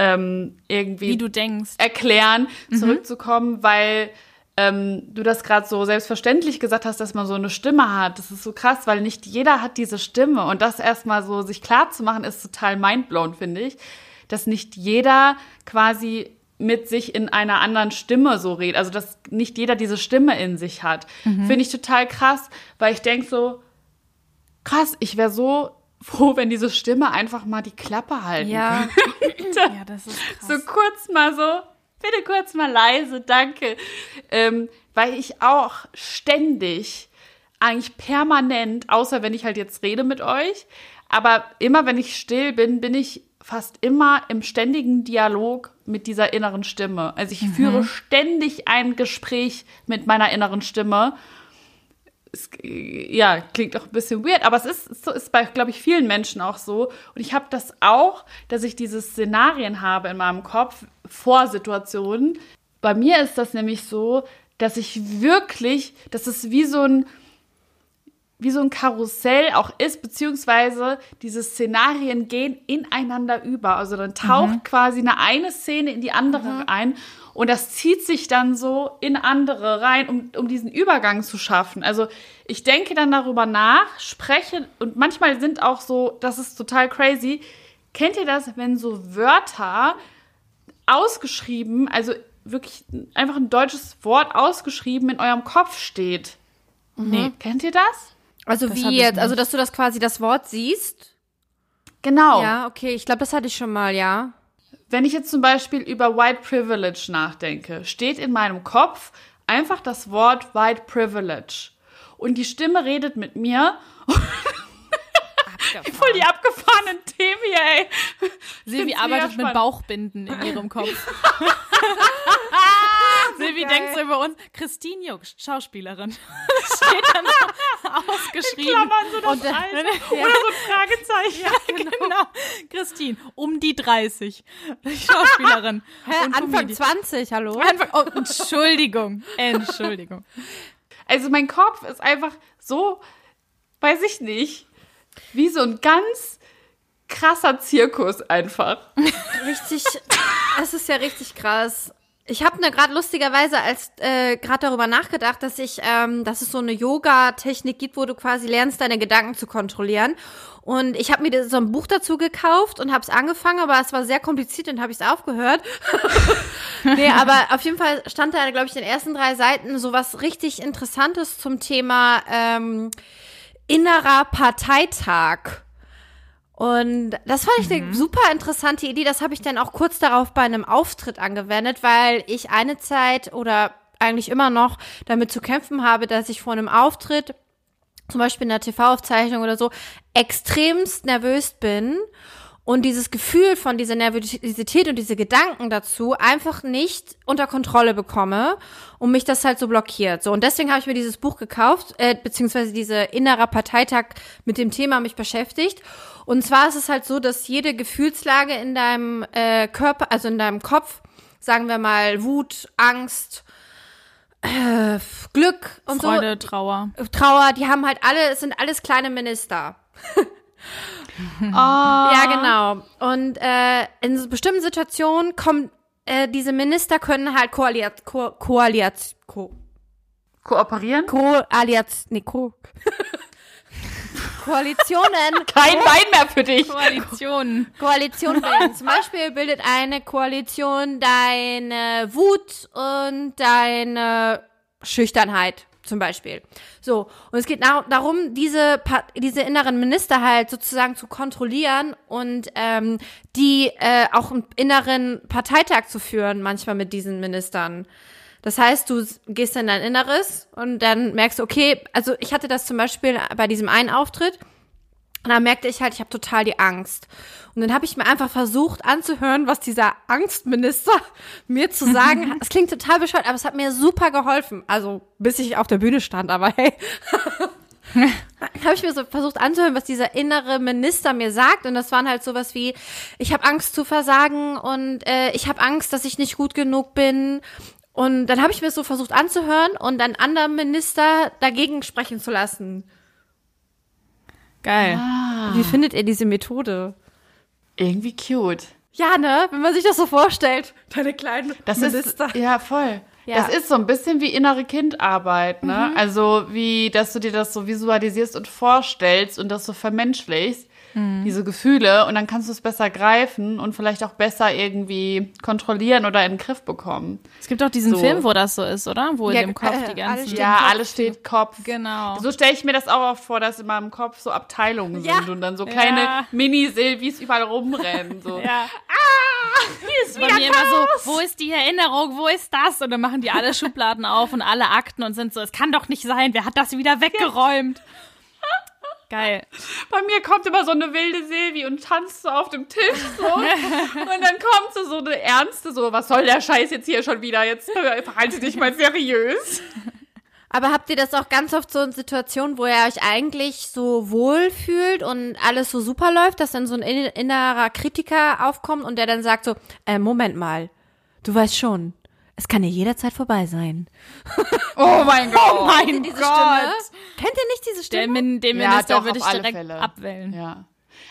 S4: ähm, irgendwie
S3: wie du denkst
S4: erklären mhm. zurückzukommen, weil ähm, du das gerade so selbstverständlich gesagt hast, dass man so eine Stimme hat. Das ist so krass, weil nicht jeder hat diese Stimme und das erstmal so sich klar zu machen, ist total mindblown, finde ich, dass nicht jeder quasi mit sich in einer anderen Stimme so redet. Also, dass nicht jeder diese Stimme in sich hat. Mhm. Finde ich total krass, weil ich denke so, krass, ich wäre so froh, wenn diese Stimme einfach mal die Klappe halten
S3: ja.
S4: könnte. ja, das ist krass. So kurz mal so, bitte kurz mal leise, danke. Ähm, weil ich auch ständig, eigentlich permanent, außer wenn ich halt jetzt rede mit euch, aber immer wenn ich still bin, bin ich fast immer im ständigen Dialog mit dieser inneren Stimme. Also ich mhm. führe ständig ein Gespräch mit meiner inneren Stimme. Es, ja, klingt auch ein bisschen weird, aber es ist, so ist bei, glaube ich, vielen Menschen auch so. Und ich habe das auch, dass ich diese Szenarien habe in meinem Kopf vor Situationen. Bei mir ist das nämlich so, dass ich wirklich, das ist wie so ein, wie so ein Karussell auch ist, beziehungsweise diese Szenarien gehen ineinander über. Also dann taucht mhm. quasi eine eine Szene in die andere mhm. ein und das zieht sich dann so in andere rein, um, um diesen Übergang zu schaffen. Also ich denke dann darüber nach, spreche und manchmal sind auch so, das ist total crazy. Kennt ihr das, wenn so Wörter ausgeschrieben, also wirklich einfach ein deutsches Wort ausgeschrieben in eurem Kopf steht?
S3: Mhm. Nee.
S4: Kennt ihr das?
S1: Also das wie jetzt? Also, dass du das quasi das Wort siehst?
S4: Genau.
S1: Ja, okay. Ich glaube, das hatte ich schon mal, ja.
S4: Wenn ich jetzt zum Beispiel über White Privilege nachdenke, steht in meinem Kopf einfach das Wort White Privilege. Und die Stimme redet mit mir. Voll die abgefahrenen Themen hier, ey.
S3: Silvi arbeitet mit Bauchbinden in ihrem Kopf. Silvi denkt so über uns. Christine Jucksch, Schauspielerin. steht dann so ausgeschrieben. In
S4: Klammern so das und, Alter. Ja. Oder so ein Fragezeichen.
S3: Ja, genau. genau. Christine, um die 30. Schauspielerin.
S1: Hä, Anfang Comedy. 20, hallo?
S3: Anfang, oh, Entschuldigung. Entschuldigung.
S4: Also mein Kopf ist einfach so, weiß ich nicht, wie so ein ganz krasser Zirkus einfach.
S1: Richtig, es ist ja richtig krass Ich habe ne gerade lustigerweise als äh, gerade darüber nachgedacht, dass ich, ähm, dass es so eine Yoga-Technik gibt, wo du quasi lernst, deine Gedanken zu kontrollieren. Und ich habe mir so ein Buch dazu gekauft und habe es angefangen, aber es war sehr kompliziert und habe ich es aufgehört. nee, aber auf jeden Fall stand da, glaube ich, in den ersten drei Seiten so was richtig Interessantes zum Thema ähm, innerer Parteitag. Und das fand ich eine mhm. super interessante Idee. Das habe ich dann auch kurz darauf bei einem Auftritt angewendet, weil ich eine Zeit oder eigentlich immer noch damit zu kämpfen habe, dass ich vor einem Auftritt, zum Beispiel in einer TV-Aufzeichnung oder so, extremst nervös bin und dieses Gefühl von dieser Nervosität und diese Gedanken dazu einfach nicht unter Kontrolle bekomme und mich das halt so blockiert. So und deswegen habe ich mir dieses Buch gekauft, äh, beziehungsweise diese innerer Parteitag mit dem Thema mich beschäftigt. Und zwar ist es halt so, dass jede Gefühlslage in deinem äh, Körper, also in deinem Kopf, sagen wir mal Wut, Angst, äh, Glück und
S3: Freude, so. Trauer.
S1: Trauer, die haben halt alle, es sind alles kleine Minister. oh. Ja, genau. Und äh, in bestimmten Situationen kommen äh, diese Minister können halt koaliert, ko, koaliert, ko,
S4: kooperieren?
S1: Koaliert, nee, ko. Koalitionen.
S4: Kein Wein mehr für dich.
S3: Koalitionen.
S1: Koalitionen bilden. Zum Beispiel bildet eine Koalition deine Wut und deine Schüchternheit zum Beispiel. So, und es geht darum, diese, diese inneren Minister halt sozusagen zu kontrollieren und ähm, die äh, auch einen inneren Parteitag zu führen, manchmal mit diesen Ministern. Das heißt, du gehst in dein Inneres und dann merkst du, okay, also ich hatte das zum Beispiel bei diesem einen Auftritt, und dann merkte ich halt, ich habe total die Angst. Und dann habe ich mir einfach versucht anzuhören, was dieser Angstminister mir zu sagen hat. Es klingt total bescheuert, aber es hat mir super geholfen. Also bis ich auf der Bühne stand, aber hey. habe ich mir so versucht anzuhören, was dieser innere Minister mir sagt. Und das waren halt sowas wie, ich habe Angst zu versagen und äh, ich habe Angst, dass ich nicht gut genug bin. Und dann habe ich mir so versucht anzuhören und einen anderen Minister dagegen sprechen zu lassen.
S3: Geil.
S1: Ah. Wie findet ihr diese Methode?
S4: Irgendwie cute.
S1: Ja, ne? Wenn man sich das so vorstellt. Deine kleinen
S4: das Minister. Ist, ja, voll. Ja. Das ist so ein bisschen wie innere Kindarbeit, ne? Mhm. Also wie, dass du dir das so visualisierst und vorstellst und das so vermenschlichst mhm. diese Gefühle und dann kannst du es besser greifen und vielleicht auch besser irgendwie kontrollieren oder in den Griff bekommen.
S3: Es gibt auch diesen so. Film, wo das so ist, oder? Wo ja, in dem Kopf äh, die ganzen
S4: alles Ja, Kopf. alles steht Kopf.
S3: Genau.
S4: So stelle ich mir das auch oft vor, dass in meinem Kopf so Abteilungen ja. sind und dann so kleine ja. Mini-Silvis überall rumrennen. So.
S3: ja. Ah, hier ist wieder Bei mir immer so, wo ist die Erinnerung, wo ist das? Und dann machen die alle Schubladen auf und alle Akten und sind so, es kann doch nicht sein, wer hat das wieder weggeräumt? Geil.
S4: Bei mir kommt immer so eine wilde Silvi und tanzt so auf dem Tisch so. und dann kommt so, so eine ernste, so, was soll der Scheiß jetzt hier schon wieder? Jetzt verhalte dich mal seriös.
S1: Aber habt ihr das auch ganz oft so in Situationen, wo ihr euch eigentlich so wohl fühlt und alles so super läuft, dass dann so ein innerer Kritiker aufkommt und der dann sagt so, äh, Moment mal, du weißt schon, es kann ja jederzeit vorbei sein.
S4: Oh mein Gott.
S1: Oh mein Kennt ihr diese Gott. Stimme? Kennt ihr nicht diese Stimme?
S3: Den, den Minister ja, würde ich direkt Fälle. abwählen.
S4: Ja.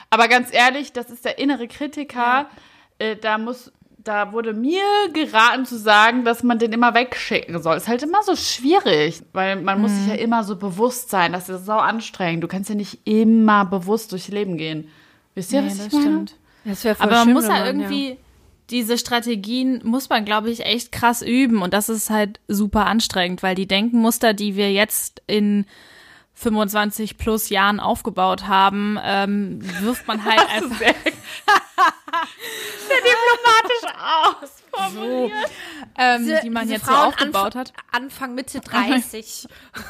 S4: Aber ganz ehrlich, das ist der innere Kritiker. Ja. Äh, da muss, da wurde mir geraten zu sagen, dass man den immer wegschicken soll. Ist halt immer so schwierig, weil man mhm. muss sich ja mhm. immer so bewusst sein. Das ist so anstrengend. Du kannst ja nicht immer bewusst durchs Leben gehen. Wisst ihr, nee, was ich das meine? Stimmt.
S3: Das Aber man muss ja irgendwie, ja diese Strategien muss man, glaube ich, echt krass üben. Und das ist halt super anstrengend, weil die Denkenmuster, die wir jetzt in 25 plus Jahren aufgebaut haben, ähm, wirft man halt einfach. Sehr,
S4: sehr diplomatisch ausformuliert.
S3: So, ähm, diese, die man jetzt Frauen so aufgebaut
S1: Anf
S3: hat.
S1: Anfang Mitte 30.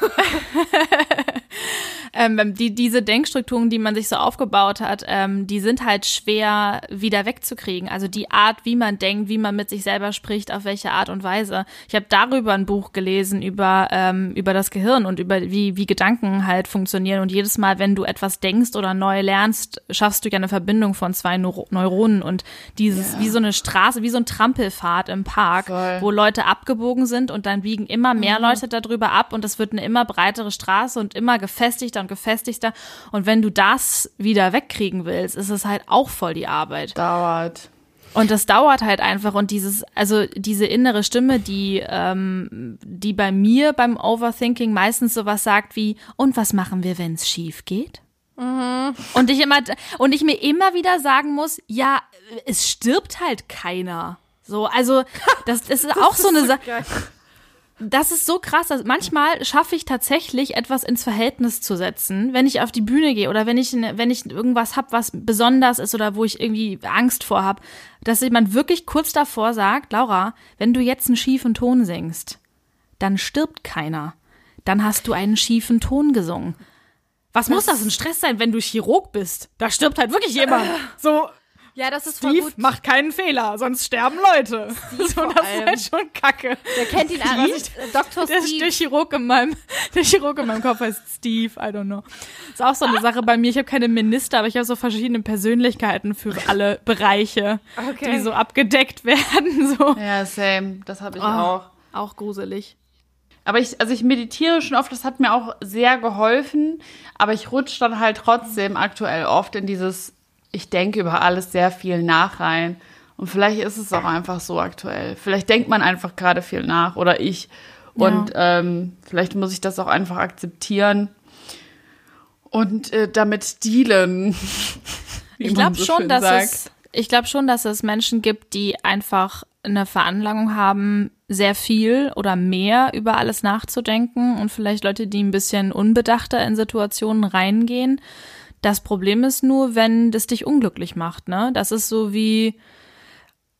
S3: ähm, die, diese Denkstrukturen, die man sich so aufgebaut hat, ähm, die sind halt schwer wieder wegzukriegen. Also die Art, wie man denkt, wie man mit sich selber spricht, auf welche Art und Weise. Ich habe darüber ein Buch gelesen, über, ähm, über das Gehirn und über wie, wie Gedanken halt funktionieren. Und jedes Mal, wenn du etwas denkst oder neu lernst, schaffst du ja eine Verbindung von zwei Neuro Neuronen und dieses, ja. wie so eine Straße, wie so ein Trampelfahrt im Park, Voll. wo Leute abgebogen sind und dann biegen immer mehr mhm. Leute darüber ab und es wird eine immer breitere Straße und immer gefestigter und gefestigter. Und wenn du das wieder wegkriegen willst, ist es halt auch voll die Arbeit.
S4: Dauert.
S3: Und das dauert halt einfach und dieses, also diese innere Stimme, die, ähm, die bei mir beim Overthinking meistens sowas sagt wie, und was machen wir, wenn es schief geht? Mhm. Und ich immer, und ich mir immer wieder sagen muss, ja, es stirbt halt keiner. So, also, das, das ist das auch ist so eine Sache. Das ist so krass, dass manchmal schaffe ich tatsächlich etwas ins Verhältnis zu setzen, wenn ich auf die Bühne gehe oder wenn ich wenn ich irgendwas hab, was besonders ist oder wo ich irgendwie Angst vor hab, dass jemand wirklich kurz davor sagt, Laura, wenn du jetzt einen schiefen Ton singst, dann stirbt keiner. Dann hast du einen schiefen Ton gesungen. Was das muss das ein Stress sein, wenn du Chirurg bist? Da stirbt halt wirklich jemand. So,
S1: ja, das ist
S3: Steve
S1: voll gut.
S3: macht keinen Fehler, sonst sterben Leute. Steve so, das ist halt schon kacke.
S1: Der kennt ihn alle. Dr.
S3: Der,
S1: Steve.
S3: Der Chirurg, in meinem, der Chirurg in meinem Kopf heißt Steve, I don't know. Ist auch so eine Sache bei mir. Ich habe keine Minister, aber ich habe so verschiedene Persönlichkeiten für alle Bereiche, okay. die so abgedeckt werden. So.
S4: Ja, same. Das habe ich oh, auch.
S3: Auch gruselig.
S4: Aber ich, also ich meditiere schon oft, das hat mir auch sehr geholfen, aber ich rutsche dann halt trotzdem aktuell oft in dieses ich denke über alles sehr viel nach rein. Und vielleicht ist es auch einfach so aktuell. Vielleicht denkt man einfach gerade viel nach oder ich. Und ja. ähm, vielleicht muss ich das auch einfach akzeptieren und äh, damit dealen.
S3: ich glaube so schon, dass sagt. es, ich glaube schon, dass es Menschen gibt, die einfach eine Veranlagung haben, sehr viel oder mehr über alles nachzudenken und vielleicht Leute, die ein bisschen unbedachter in Situationen reingehen. Das Problem ist nur, wenn das dich unglücklich macht, ne? Das ist so wie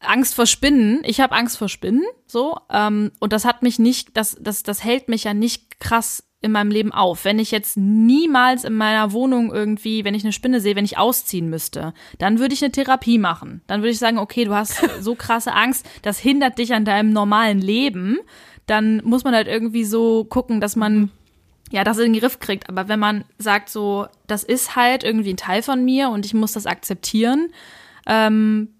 S3: Angst vor Spinnen. Ich habe Angst vor Spinnen, so. Ähm, und das hat mich nicht, das, das, das hält mich ja nicht krass in meinem Leben auf. Wenn ich jetzt niemals in meiner Wohnung irgendwie, wenn ich eine Spinne sehe, wenn ich ausziehen müsste, dann würde ich eine Therapie machen. Dann würde ich sagen, okay, du hast so krasse Angst, das hindert dich an deinem normalen Leben. Dann muss man halt irgendwie so gucken, dass man ja, das in den Griff kriegt. Aber wenn man sagt so, das ist halt irgendwie ein Teil von mir und ich muss das akzeptieren, ähm,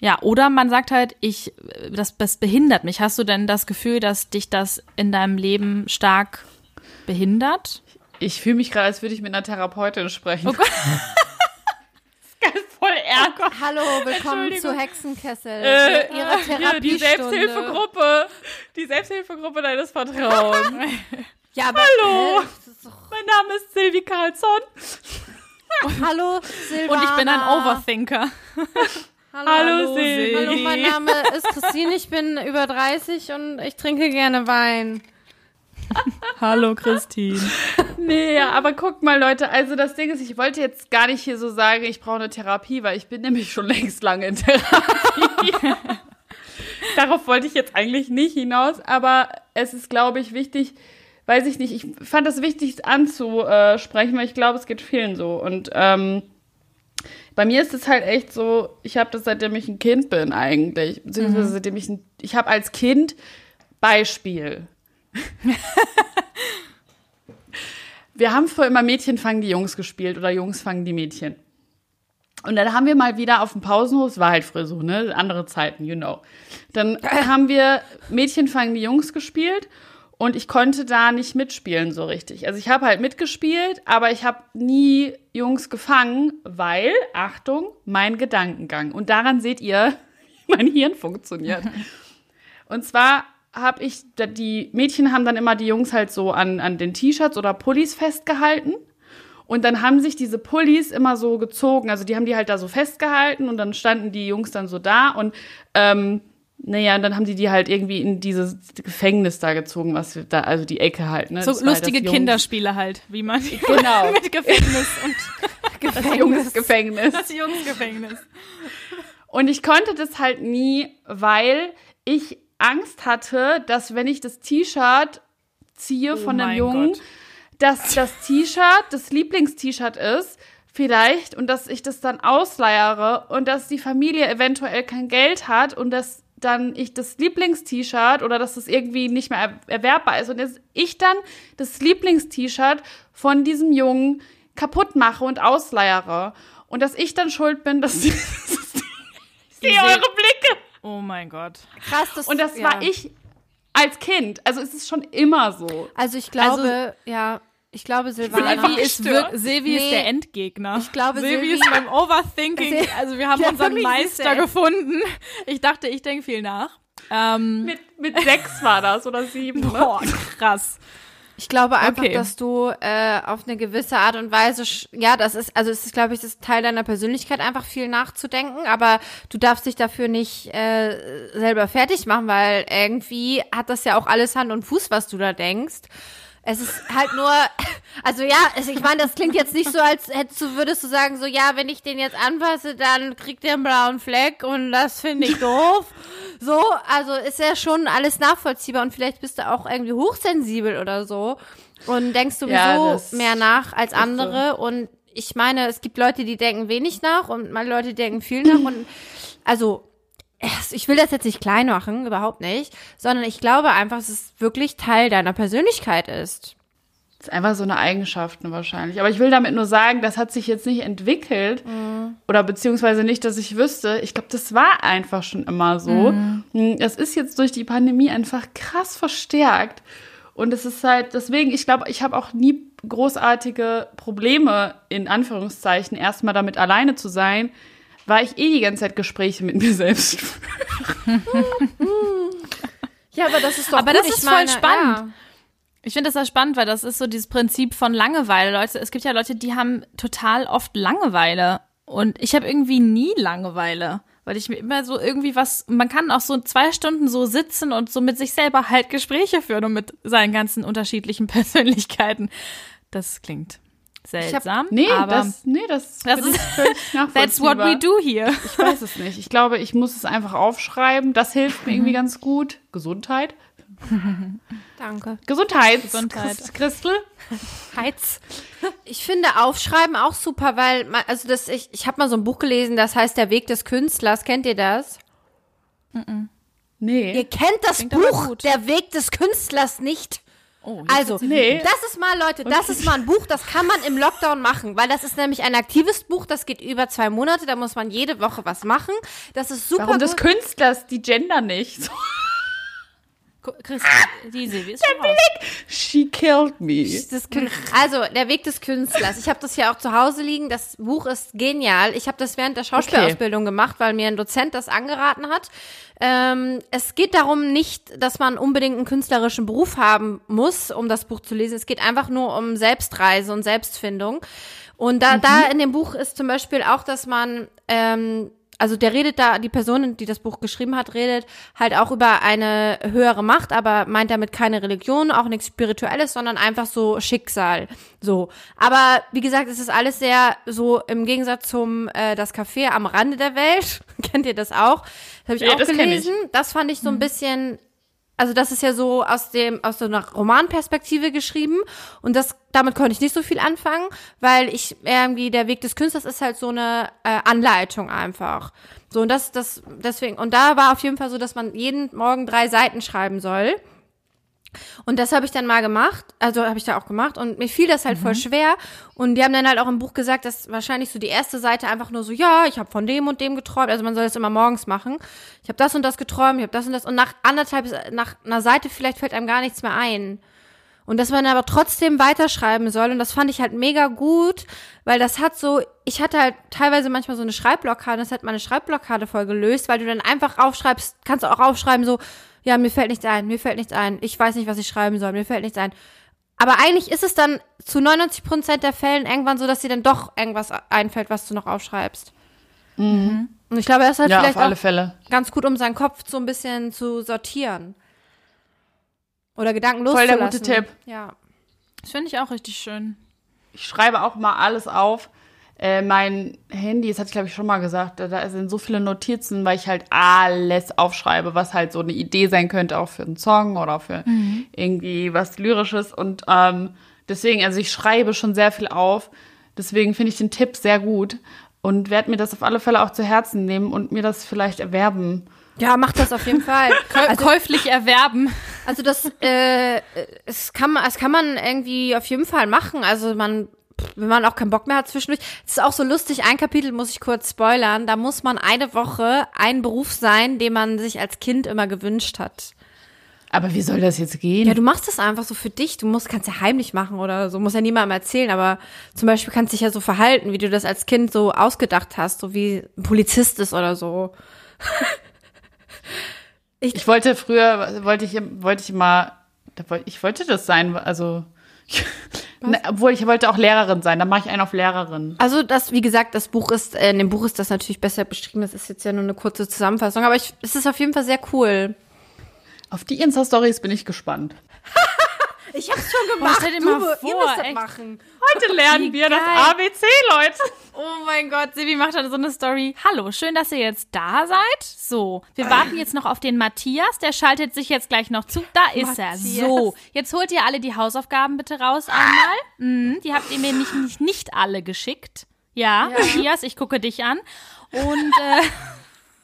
S3: ja, oder man sagt halt, ich, das, das behindert mich. Hast du denn das Gefühl, dass dich das in deinem Leben stark behindert?
S4: Ich fühle mich gerade, als würde ich mit einer Therapeutin sprechen. Oh Gott. das ist voll Ärger.
S1: Oh Hallo, willkommen zu Hexenkessel. Äh, ihrer Therapie.
S4: Die Selbsthilfegruppe. Die Selbsthilfegruppe deines Vertrauens.
S1: Ja, aber,
S4: Hallo, mein Name ist Silvi Carlsson.
S1: Hallo, Silvana.
S3: Und ich bin ein Overthinker.
S1: Hallo, Hallo Silvi. Hallo, mein Name ist Christine, ich bin über 30 und ich trinke gerne Wein.
S3: Hallo Christine.
S4: Nee, ja, aber guckt mal, Leute, also das Ding ist, ich wollte jetzt gar nicht hier so sagen, ich brauche eine Therapie, weil ich bin nämlich schon längst lange in Therapie. Darauf wollte ich jetzt eigentlich nicht hinaus, aber es ist, glaube ich, wichtig, weiß ich nicht, ich fand das wichtig anzusprechen, weil ich glaube, es geht vielen so. Und ähm, bei mir ist es halt echt so, ich habe das seitdem ich ein Kind bin eigentlich, beziehungsweise mhm. seitdem ich ein, ich habe als Kind Beispiel. wir haben früher immer Mädchen fangen die Jungs gespielt oder Jungs fangen die Mädchen. Und dann haben wir mal wieder auf dem Pausenhof, es war halt früher so, ne, andere Zeiten, you know. Dann haben wir Mädchen fangen die Jungs gespielt und ich konnte da nicht mitspielen so richtig. Also ich habe halt mitgespielt, aber ich habe nie Jungs gefangen, weil, Achtung, mein Gedankengang. Und daran seht ihr, wie mein Hirn funktioniert. Und zwar habe ich, die Mädchen haben dann immer die Jungs halt so an, an den T-Shirts oder Pullis festgehalten. Und dann haben sich diese Pullis immer so gezogen. Also die haben die halt da so festgehalten und dann standen die Jungs dann so da. Und ähm, naja, und dann haben die die halt irgendwie in dieses Gefängnis da gezogen, was da, also die Ecke halt, ne?
S3: So das lustige Kinderspiele halt, wie man genau. mit Gefängnis und
S4: Gefängnis. Das Jungsgefängnis.
S3: Das Jungsgefängnis.
S4: Und ich konnte das halt nie, weil ich Angst hatte, dass wenn ich das T-Shirt ziehe oh von einem Jungen, Gott. dass das T-Shirt das Lieblingst-T-Shirt ist, vielleicht, und dass ich das dann ausleiere und dass die Familie eventuell kein Geld hat und dass dann ich das Lieblingst-T-Shirt oder dass das irgendwie nicht mehr erwerbbar ist und jetzt ich dann das Lieblingst-T-Shirt von diesem Jungen kaputt mache und ausleiere und dass ich dann schuld bin, dass ich sehe eure Blicke.
S3: Oh mein Gott.
S1: Krass, das
S4: Und das ja. war ich als Kind. Also es ist schon immer so.
S1: Also ich glaube, also, ja, Ich glaube, Silvana.
S3: Silvi ist, Silvi nee. ist der Endgegner. Ich glaube, Silvi, Silvi ist beim Overthinking. Also wir haben ja, unseren Meister gefunden. Ich dachte, ich denke viel nach.
S4: Ähm, mit, mit sechs war das oder sieben. Ne?
S3: Boah, krass.
S1: Ich glaube einfach, okay. dass du äh, auf eine gewisse Art und Weise, ja, das ist, also es ist, glaube ich, das Teil deiner Persönlichkeit, einfach viel nachzudenken, aber du darfst dich dafür nicht äh, selber fertig machen, weil irgendwie hat das ja auch alles Hand und Fuß, was du da denkst. Es ist halt nur, also ja, ich meine, das klingt jetzt nicht so, als hättest du, würdest du sagen, so, ja, wenn ich den jetzt anfasse, dann kriegt der einen blauen Fleck und das finde ich doof. So, also ist ja schon alles nachvollziehbar und vielleicht bist du auch irgendwie hochsensibel oder so und denkst sowieso ja, mehr nach als andere so. und ich meine, es gibt Leute, die denken wenig nach und manche Leute denken viel nach und also ich will das jetzt nicht klein machen, überhaupt nicht, sondern ich glaube einfach, dass es wirklich Teil deiner Persönlichkeit ist.
S4: Das ist einfach so eine Eigenschaft wahrscheinlich. Aber ich will damit nur sagen, das hat sich jetzt nicht entwickelt mhm. oder beziehungsweise nicht, dass ich wüsste. Ich glaube, das war einfach schon immer so. Mhm. Es ist jetzt durch die Pandemie einfach krass verstärkt. Und es ist halt, deswegen, ich glaube, ich habe auch nie großartige Probleme, in Anführungszeichen, erstmal damit alleine zu sein, weil ich eh die ganze Zeit Gespräche mit mir selbst
S1: ja, aber das ist doch
S3: Aber gut. das ist ich voll meine, spannend. Ja. Ich finde das ja spannend, weil das ist so dieses Prinzip von Langeweile. Leute, es gibt ja Leute, die haben total oft Langeweile. Und ich habe irgendwie nie Langeweile. Weil ich mir immer so irgendwie was, man kann auch so zwei Stunden so sitzen und so mit sich selber halt Gespräche führen und mit seinen ganzen unterschiedlichen Persönlichkeiten. Das klingt seltsam.
S4: Hab, nee, aber das, nee, das,
S3: das ist That's what we do here.
S4: Ich weiß es nicht. Ich glaube, ich muss es einfach aufschreiben. Das hilft mir irgendwie ganz gut. Gesundheit.
S1: Danke.
S4: Gesundheit. Gesundheit. Christel.
S1: Heiz. Ich finde Aufschreiben auch super, weil man, also das ich ich habe mal so ein Buch gelesen, das heißt Der Weg des Künstlers. Kennt ihr das? Mm, -mm. Nee. Ihr kennt das Klingt Buch Der Weg des Künstlers nicht. Oh, also, nee. das ist mal, Leute, das ist mal ein Buch, das kann man im Lockdown machen, weil das ist nämlich ein aktives Buch, das geht über zwei Monate, da muss man jede Woche was machen. Das ist super.
S4: Warum gut. des Künstlers, die Gender nicht?
S3: Chris, diese, wie ist
S4: der Blick. She killed me.
S1: also, der Weg des Künstlers. Ich habe das hier auch zu Hause liegen. Das Buch ist genial. Ich habe das während der Schauspielausbildung okay. gemacht, weil mir ein Dozent das angeraten hat. Ähm, es geht darum nicht, dass man unbedingt einen künstlerischen Beruf haben muss, um das Buch zu lesen. Es geht einfach nur um Selbstreise und Selbstfindung. Und da, mhm. da in dem Buch ist zum Beispiel auch, dass man ähm, also der redet da, die Person, die das Buch geschrieben hat, redet halt auch über eine höhere Macht, aber meint damit keine Religion, auch nichts Spirituelles, sondern einfach so Schicksal. So. Aber wie gesagt, es ist alles sehr so im Gegensatz zum äh, Das Café am Rande der Welt. Kennt ihr das auch? Das habe ich ja, auch gelesen. Das fand ich so ein mhm. bisschen also das ist ja so aus dem aus so einer Romanperspektive geschrieben und das damit konnte ich nicht so viel anfangen, weil ich irgendwie der Weg des Künstlers ist halt so eine äh, Anleitung einfach. So und das das deswegen und da war auf jeden Fall so, dass man jeden Morgen drei Seiten schreiben soll. Und das habe ich dann mal gemacht, also habe ich da auch gemacht und mir fiel das halt mhm. voll schwer und die haben dann halt auch im Buch gesagt, dass wahrscheinlich so die erste Seite einfach nur so, ja, ich habe von dem und dem geträumt, also man soll das immer morgens machen. Ich habe das und das geträumt, ich habe das und das und nach anderthalb nach einer Seite vielleicht fällt einem gar nichts mehr ein. Und dass man aber trotzdem weiterschreiben soll und das fand ich halt mega gut, weil das hat so, ich hatte halt teilweise manchmal so eine Schreibblockade, das hat meine Schreibblockade voll gelöst, weil du dann einfach aufschreibst, kannst du auch aufschreiben so, ja, mir fällt nichts ein, mir fällt nichts ein, ich weiß nicht, was ich schreiben soll, mir fällt nichts ein. Aber eigentlich ist es dann zu 99 Prozent der Fällen irgendwann so, dass dir dann doch irgendwas einfällt, was du noch aufschreibst. Mhm. Und ich glaube, das ist halt ja, vielleicht auch ganz gut, um seinen Kopf so ein bisschen zu sortieren. Oder Gedanken loszulassen. Voll der gute Tipp.
S3: Ja. Das finde ich auch richtig schön.
S4: Ich schreibe auch mal alles auf, äh, mein Handy, das hatte ich glaube ich schon mal gesagt, da sind so viele Notizen, weil ich halt alles aufschreibe, was halt so eine Idee sein könnte, auch für einen Song oder für mhm. irgendwie was Lyrisches. Und ähm, deswegen, also ich schreibe schon sehr viel auf. Deswegen finde ich den Tipp sehr gut und werde mir das auf alle Fälle auch zu Herzen nehmen und mir das vielleicht erwerben.
S1: Ja, mach das auf jeden Fall.
S3: also, Käuflich erwerben.
S1: Also das, äh, es kann, es kann man irgendwie auf jeden Fall machen. Also man wenn man auch keinen Bock mehr hat zwischendurch. Es ist auch so lustig, ein Kapitel muss ich kurz spoilern. Da muss man eine Woche ein Beruf sein, den man sich als Kind immer gewünscht hat.
S4: Aber wie soll das jetzt gehen?
S1: Ja, du machst das einfach so für dich. Du musst, kannst ja heimlich machen oder so. Muss ja niemandem erzählen. Aber zum Beispiel kannst du dich ja so verhalten, wie du das als Kind so ausgedacht hast. So wie ein Polizist ist oder so.
S4: ich, ich wollte früher, wollte ich, wollte ich mal, ich wollte das sein. Also, ne, obwohl ich wollte auch Lehrerin sein. Dann mache ich einen auf Lehrerin.
S1: Also das, wie gesagt, das Buch ist, äh, in dem Buch ist das natürlich besser beschrieben. Das ist jetzt ja nur eine kurze Zusammenfassung. Aber ich, es ist auf jeden Fall sehr cool.
S4: Auf die Insta-Stories bin ich gespannt.
S1: ich hab's schon gemacht. Boah, stell dir mal du, vor, ihr das machen.
S4: Heute lernen wir das ABC, Leute.
S3: Oh mein Gott, Sibi macht dann so eine Story. Hallo, schön, dass ihr jetzt da seid. So, wir warten jetzt noch auf den Matthias. Der schaltet sich jetzt gleich noch zu. Da ist Matthias. er. So, jetzt holt ihr alle die Hausaufgaben bitte raus einmal. Mhm, die habt ihr mir nicht, nicht, nicht alle geschickt. Ja, ja, Matthias, ich gucke dich an. Und äh,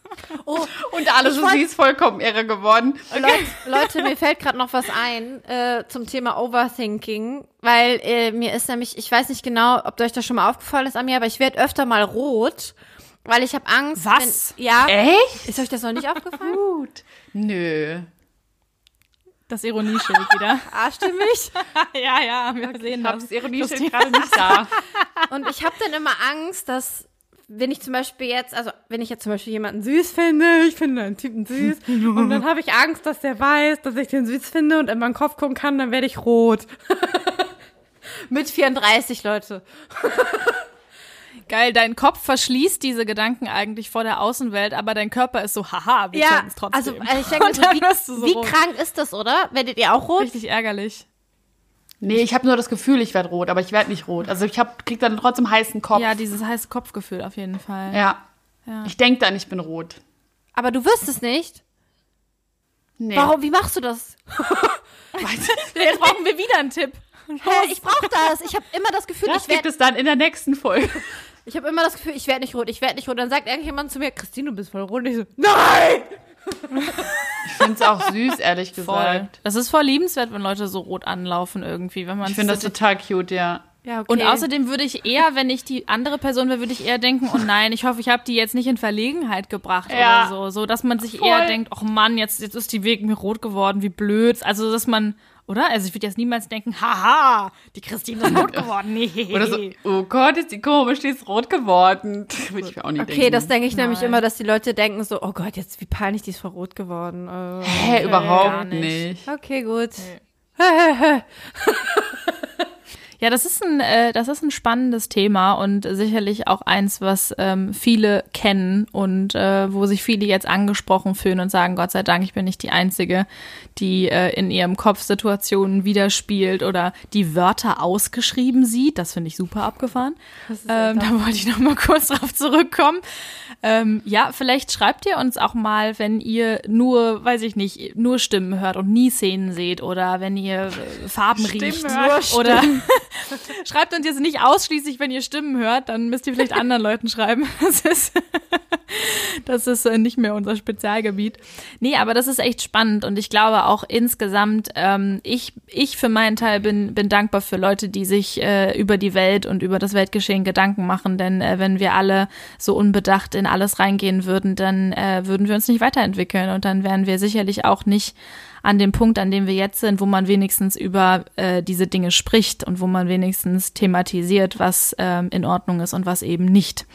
S4: Oh, und alle so, sie ist vollkommen irre geworden.
S1: Leute, Leute, mir fällt gerade noch was ein äh, zum Thema Overthinking, weil äh, mir ist nämlich, ich weiß nicht genau, ob euch das schon mal aufgefallen ist an mir, aber ich werde öfter mal rot, weil ich habe Angst.
S4: Was?
S1: Wenn, ja.
S4: Echt?
S1: Ist euch das noch nicht aufgefallen?
S4: Gut. Nö.
S3: Das Ironieschild wieder.
S1: Ah, stimmig?
S3: ja, ja, wir okay. sehen
S4: das. Ich habe das Ironieschild gerade nicht da.
S1: Und ich habe dann immer Angst, dass wenn ich zum Beispiel jetzt, also wenn ich jetzt zum Beispiel jemanden süß finde, ich finde einen Typen süß und dann habe ich Angst, dass der weiß, dass ich den süß finde und in meinen Kopf gucken kann, dann werde ich rot. Mit 34, Leute.
S3: Geil, dein Kopf verschließt diese Gedanken eigentlich vor der Außenwelt, aber dein Körper ist so, haha, wir ja, es trotzdem.
S1: Also, also ich denke, also, wie, so wie krank ist das, oder? Werdet ihr auch rot?
S3: Richtig ärgerlich.
S4: Nee, ich habe nur das Gefühl, ich werde rot, aber ich werde nicht rot. Also ich hab, krieg dann trotzdem heißen Kopf.
S3: Ja, dieses heiße Kopfgefühl auf jeden Fall.
S4: Ja. ja. Ich denke dann, ich bin rot.
S1: Aber du wirst es nicht?
S3: Nee.
S1: Warum, wie machst du das?
S3: Jetzt brauchen wir wieder einen Tipp.
S1: Hä, ich brauche das. Ich habe immer das Gefühl,
S4: das
S1: ich werde.
S4: gibt es dann in der nächsten Folge.
S1: Ich habe immer das Gefühl, ich werde nicht rot, ich werde nicht rot. Dann sagt irgendjemand zu mir, Christine, du bist voll rot. Und ich so, nein!
S4: Ich finde es auch süß, ehrlich gesagt.
S3: Voll. Das ist voll liebenswert, wenn Leute so rot anlaufen irgendwie. Wenn man
S4: ich finde das total cute, ja.
S3: Ja, okay. Und außerdem würde ich eher, wenn ich die andere Person wäre, würde ich eher denken, oh nein, ich hoffe, ich habe die jetzt nicht in Verlegenheit gebracht ja. oder so. So, dass man sich Voll. eher denkt, oh Mann, jetzt, jetzt ist die wegen mir rot geworden, wie blöd. Also, dass man oder? Also ich würde jetzt niemals denken, haha, die Christine ist rot geworden. Nee.
S4: Oder so, oh Gott, ist die komisch, die ist rot geworden. Würde ich mir auch nicht
S1: okay,
S4: denken.
S1: Okay, das denke ich Nein. nämlich immer, dass die Leute denken so, oh Gott, jetzt wie peinlich, die ist voll rot geworden.
S4: Oh, Hä, okay, überhaupt nicht. nicht.
S1: Okay, gut.
S3: Nee. Ja, das ist ein, äh, das ist ein spannendes Thema und sicherlich auch eins, was ähm, viele kennen und äh, wo sich viele jetzt angesprochen fühlen und sagen, Gott sei Dank, ich bin nicht die Einzige, die äh, in ihrem Kopf Situationen widerspielt oder die Wörter ausgeschrieben sieht. Das finde ich super abgefahren. Ähm, da wollte ich noch mal kurz drauf zurückkommen. Ähm, ja, vielleicht schreibt ihr uns auch mal, wenn ihr nur, weiß ich nicht, nur Stimmen hört und nie Szenen seht oder wenn ihr äh, Farben Stimmen riecht hört. oder schreibt uns jetzt nicht ausschließlich, wenn ihr Stimmen hört, dann müsst ihr vielleicht anderen Leuten schreiben. Das ist, das ist äh, nicht mehr unser Spezialgebiet. Nee, aber das ist echt spannend und ich glaube auch insgesamt, ähm, ich, ich für meinen Teil bin, bin dankbar für Leute, die sich äh, über die Welt und über das Weltgeschehen Gedanken machen, denn äh, wenn wir alle so unbedacht in alles reingehen würden, dann äh, würden wir uns nicht weiterentwickeln und dann wären wir sicherlich auch nicht an dem Punkt, an dem wir jetzt sind, wo man wenigstens über äh, diese Dinge spricht und wo man wenigstens thematisiert, was ähm, in Ordnung ist und was eben nicht.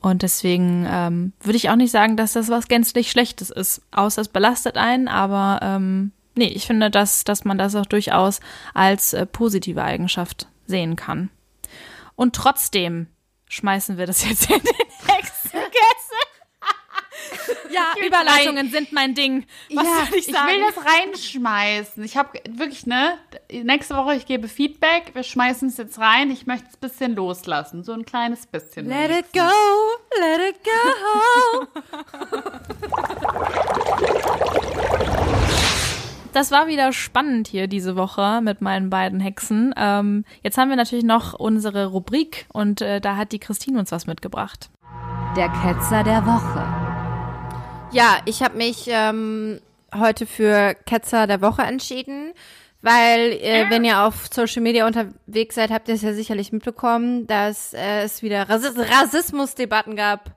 S3: Und deswegen ähm, würde ich auch nicht sagen, dass das was gänzlich Schlechtes ist, außer es belastet einen, aber ähm, nee, ich finde, dass, dass man das auch durchaus als äh, positive Eigenschaft sehen kann. Und trotzdem schmeißen wir das jetzt in den Hexenkessel. Ja, Überleitungen sind mein Ding. Was ja, soll ich sagen?
S4: Ich will das reinschmeißen. Ich habe wirklich, ne, nächste Woche, ich gebe Feedback. Wir schmeißen es jetzt rein. Ich möchte es ein bisschen loslassen. So ein kleines bisschen.
S1: Let it go, let it go.
S3: Das war wieder spannend hier diese Woche mit meinen beiden Hexen. Ähm, jetzt haben wir natürlich noch unsere Rubrik und äh, da hat die Christine uns was mitgebracht.
S2: Der Ketzer der Woche.
S1: Ja, ich habe mich ähm, heute für Ketzer der Woche entschieden, weil äh, wenn ihr auf Social Media unterwegs seid, habt ihr es ja sicherlich mitbekommen, dass äh, es wieder Rassismusdebatten gab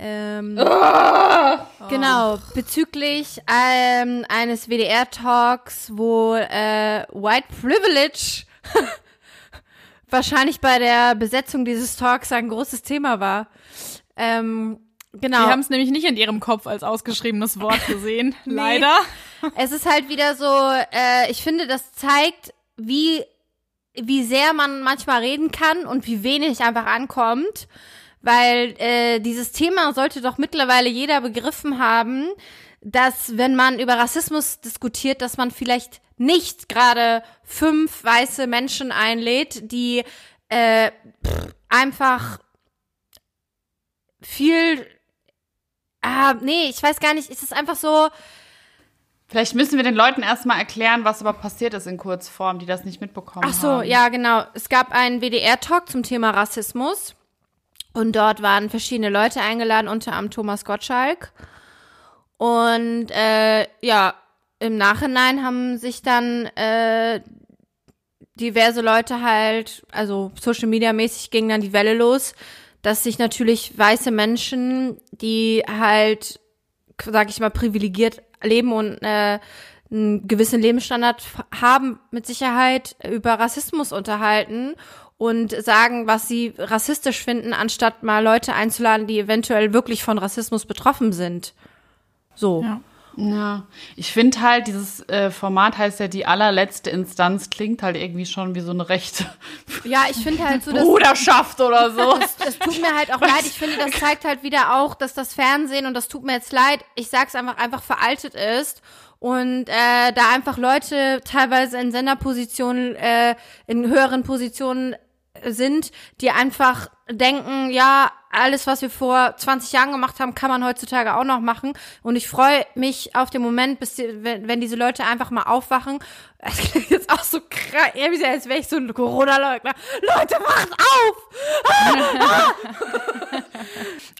S1: Ähm, oh. Genau, bezüglich ähm, eines WDR-Talks, wo äh, White Privilege wahrscheinlich bei der Besetzung dieses Talks ein großes Thema war. Ähm, genau.
S3: Die haben es nämlich nicht in ihrem Kopf als ausgeschriebenes Wort gesehen, nee. leider.
S1: Es ist halt wieder so, äh, ich finde, das zeigt, wie, wie sehr man manchmal reden kann und wie wenig einfach ankommt. Weil äh, dieses Thema sollte doch mittlerweile jeder begriffen haben, dass wenn man über Rassismus diskutiert, dass man vielleicht nicht gerade fünf weiße Menschen einlädt, die äh, einfach viel. Ah, nee, ich weiß gar nicht, ist es einfach so.
S4: Vielleicht müssen wir den Leuten erstmal erklären, was aber passiert ist in Kurzform, die das nicht mitbekommen haben. Ach so,
S1: haben. ja, genau. Es gab einen WDR-Talk zum Thema Rassismus. Und dort waren verschiedene Leute eingeladen, unter anderem Thomas Gottschalk. Und äh, ja, im Nachhinein haben sich dann äh, diverse Leute halt, also Social Media mäßig ging dann die Welle los, dass sich natürlich weiße Menschen, die halt, sag ich mal, privilegiert leben und äh, einen gewissen Lebensstandard haben, mit Sicherheit über Rassismus unterhalten und sagen, was sie rassistisch finden, anstatt mal Leute einzuladen, die eventuell wirklich von Rassismus betroffen sind. So.
S4: Ja. Ja, ich finde halt, dieses äh, Format heißt ja die allerletzte Instanz, klingt halt irgendwie schon wie so eine rechte
S1: ja, ich finde halt so,
S4: Bruderschaft oder so.
S1: Das, das tut mir halt auch leid. Ich finde, das zeigt halt wieder auch, dass das Fernsehen, und das tut mir jetzt leid, ich sag's einfach, einfach veraltet ist und äh, da einfach Leute teilweise in Senderpositionen, äh, in höheren Positionen sind, die einfach denken, ja, alles, was wir vor 20 Jahren gemacht haben, kann man heutzutage auch noch machen. Und ich freue mich auf den Moment, bis die, wenn, wenn diese Leute einfach mal aufwachen. Es klingt jetzt auch so krass, als wäre ich so ein Corona-Leugner. Leute, wacht auf!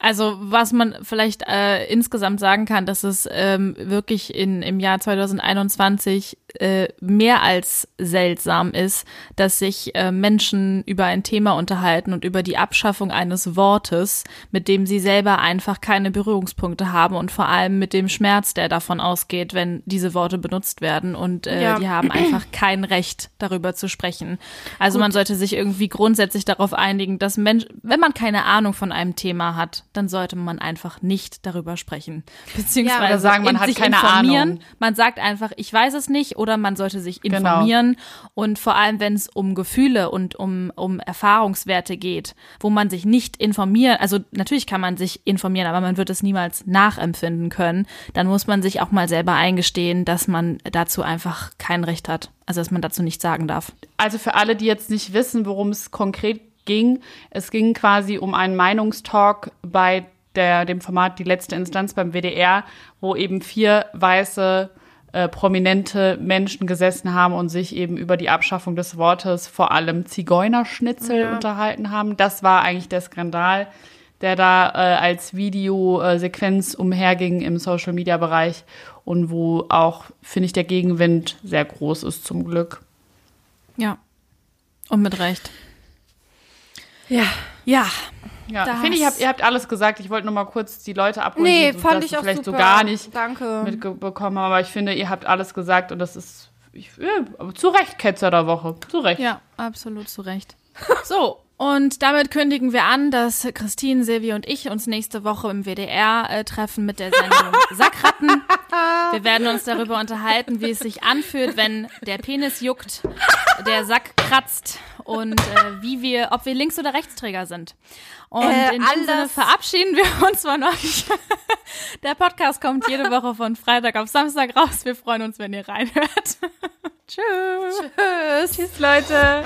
S3: also, was man vielleicht äh, insgesamt sagen kann, dass es ähm, wirklich in, im Jahr 2021 äh, mehr als seltsam ist, dass sich äh, Menschen über ein Thema unterhalten und über die Abschaffung eines Wortes, mit dem sie selber einfach keine Berührungspunkte haben und vor allem mit dem Schmerz, der davon ausgeht, wenn diese Worte benutzt werden und äh, ja. die haben einfach kein Recht darüber zu sprechen. Also Gut. man sollte sich irgendwie grundsätzlich darauf einigen, dass Mensch, wenn man keine Ahnung von einem Thema hat, dann sollte man einfach nicht darüber sprechen,
S4: beziehungsweise ja, sagen, man hat keine Ahnung.
S3: Man sagt einfach, ich weiß es nicht oder man sollte sich genau. informieren genau. und vor allem, wenn es um Gefühle und um um Erfahrungswerte geht, wo man sich nicht informieren, also natürlich kann man sich informieren, aber man wird es niemals nachempfinden können, dann muss man sich auch mal selber eingestehen, dass man dazu einfach kein Recht hat, also dass man dazu nichts sagen darf.
S4: Also für alle, die jetzt nicht wissen, worum es konkret ging, es ging quasi um einen Meinungstalk bei der, dem Format Die letzte Instanz beim WDR, wo eben vier weiße äh, prominente Menschen gesessen haben und sich eben über die Abschaffung des Wortes vor allem Zigeunerschnitzel ja. unterhalten haben. Das war eigentlich der Skandal, der da äh, als Videosequenz umherging im Social-Media-Bereich und wo auch, finde ich, der Gegenwind sehr groß ist zum Glück.
S3: Ja, und mit Recht.
S1: Ja.
S3: Ja.
S4: Ja, finde ich, hab, ihr habt alles gesagt. Ich wollte nur mal kurz die Leute abholen, nee, die fand ich auch vielleicht super. so gar nicht
S1: Danke.
S4: mitbekommen haben. Aber ich finde, ihr habt alles gesagt und das ist ich, ja, zu Recht Ketzer der Woche. Zu Recht.
S3: Ja, absolut zu Recht. So, und damit kündigen wir an, dass Christine, Silvi und ich uns nächste Woche im WDR äh, treffen mit der Sendung Sackratten. Wir werden uns darüber unterhalten, wie es sich anfühlt, wenn der Penis juckt, der Sack kratzt und äh, wie wir, ob wir Links- oder Rechtsträger sind. Und äh, in diesem Sinne verabschieden wir uns von euch. Der Podcast kommt jede Woche von Freitag auf Samstag raus. Wir freuen uns, wenn ihr reinhört. Tschüss.
S1: Tschüss. Tschüss, Leute.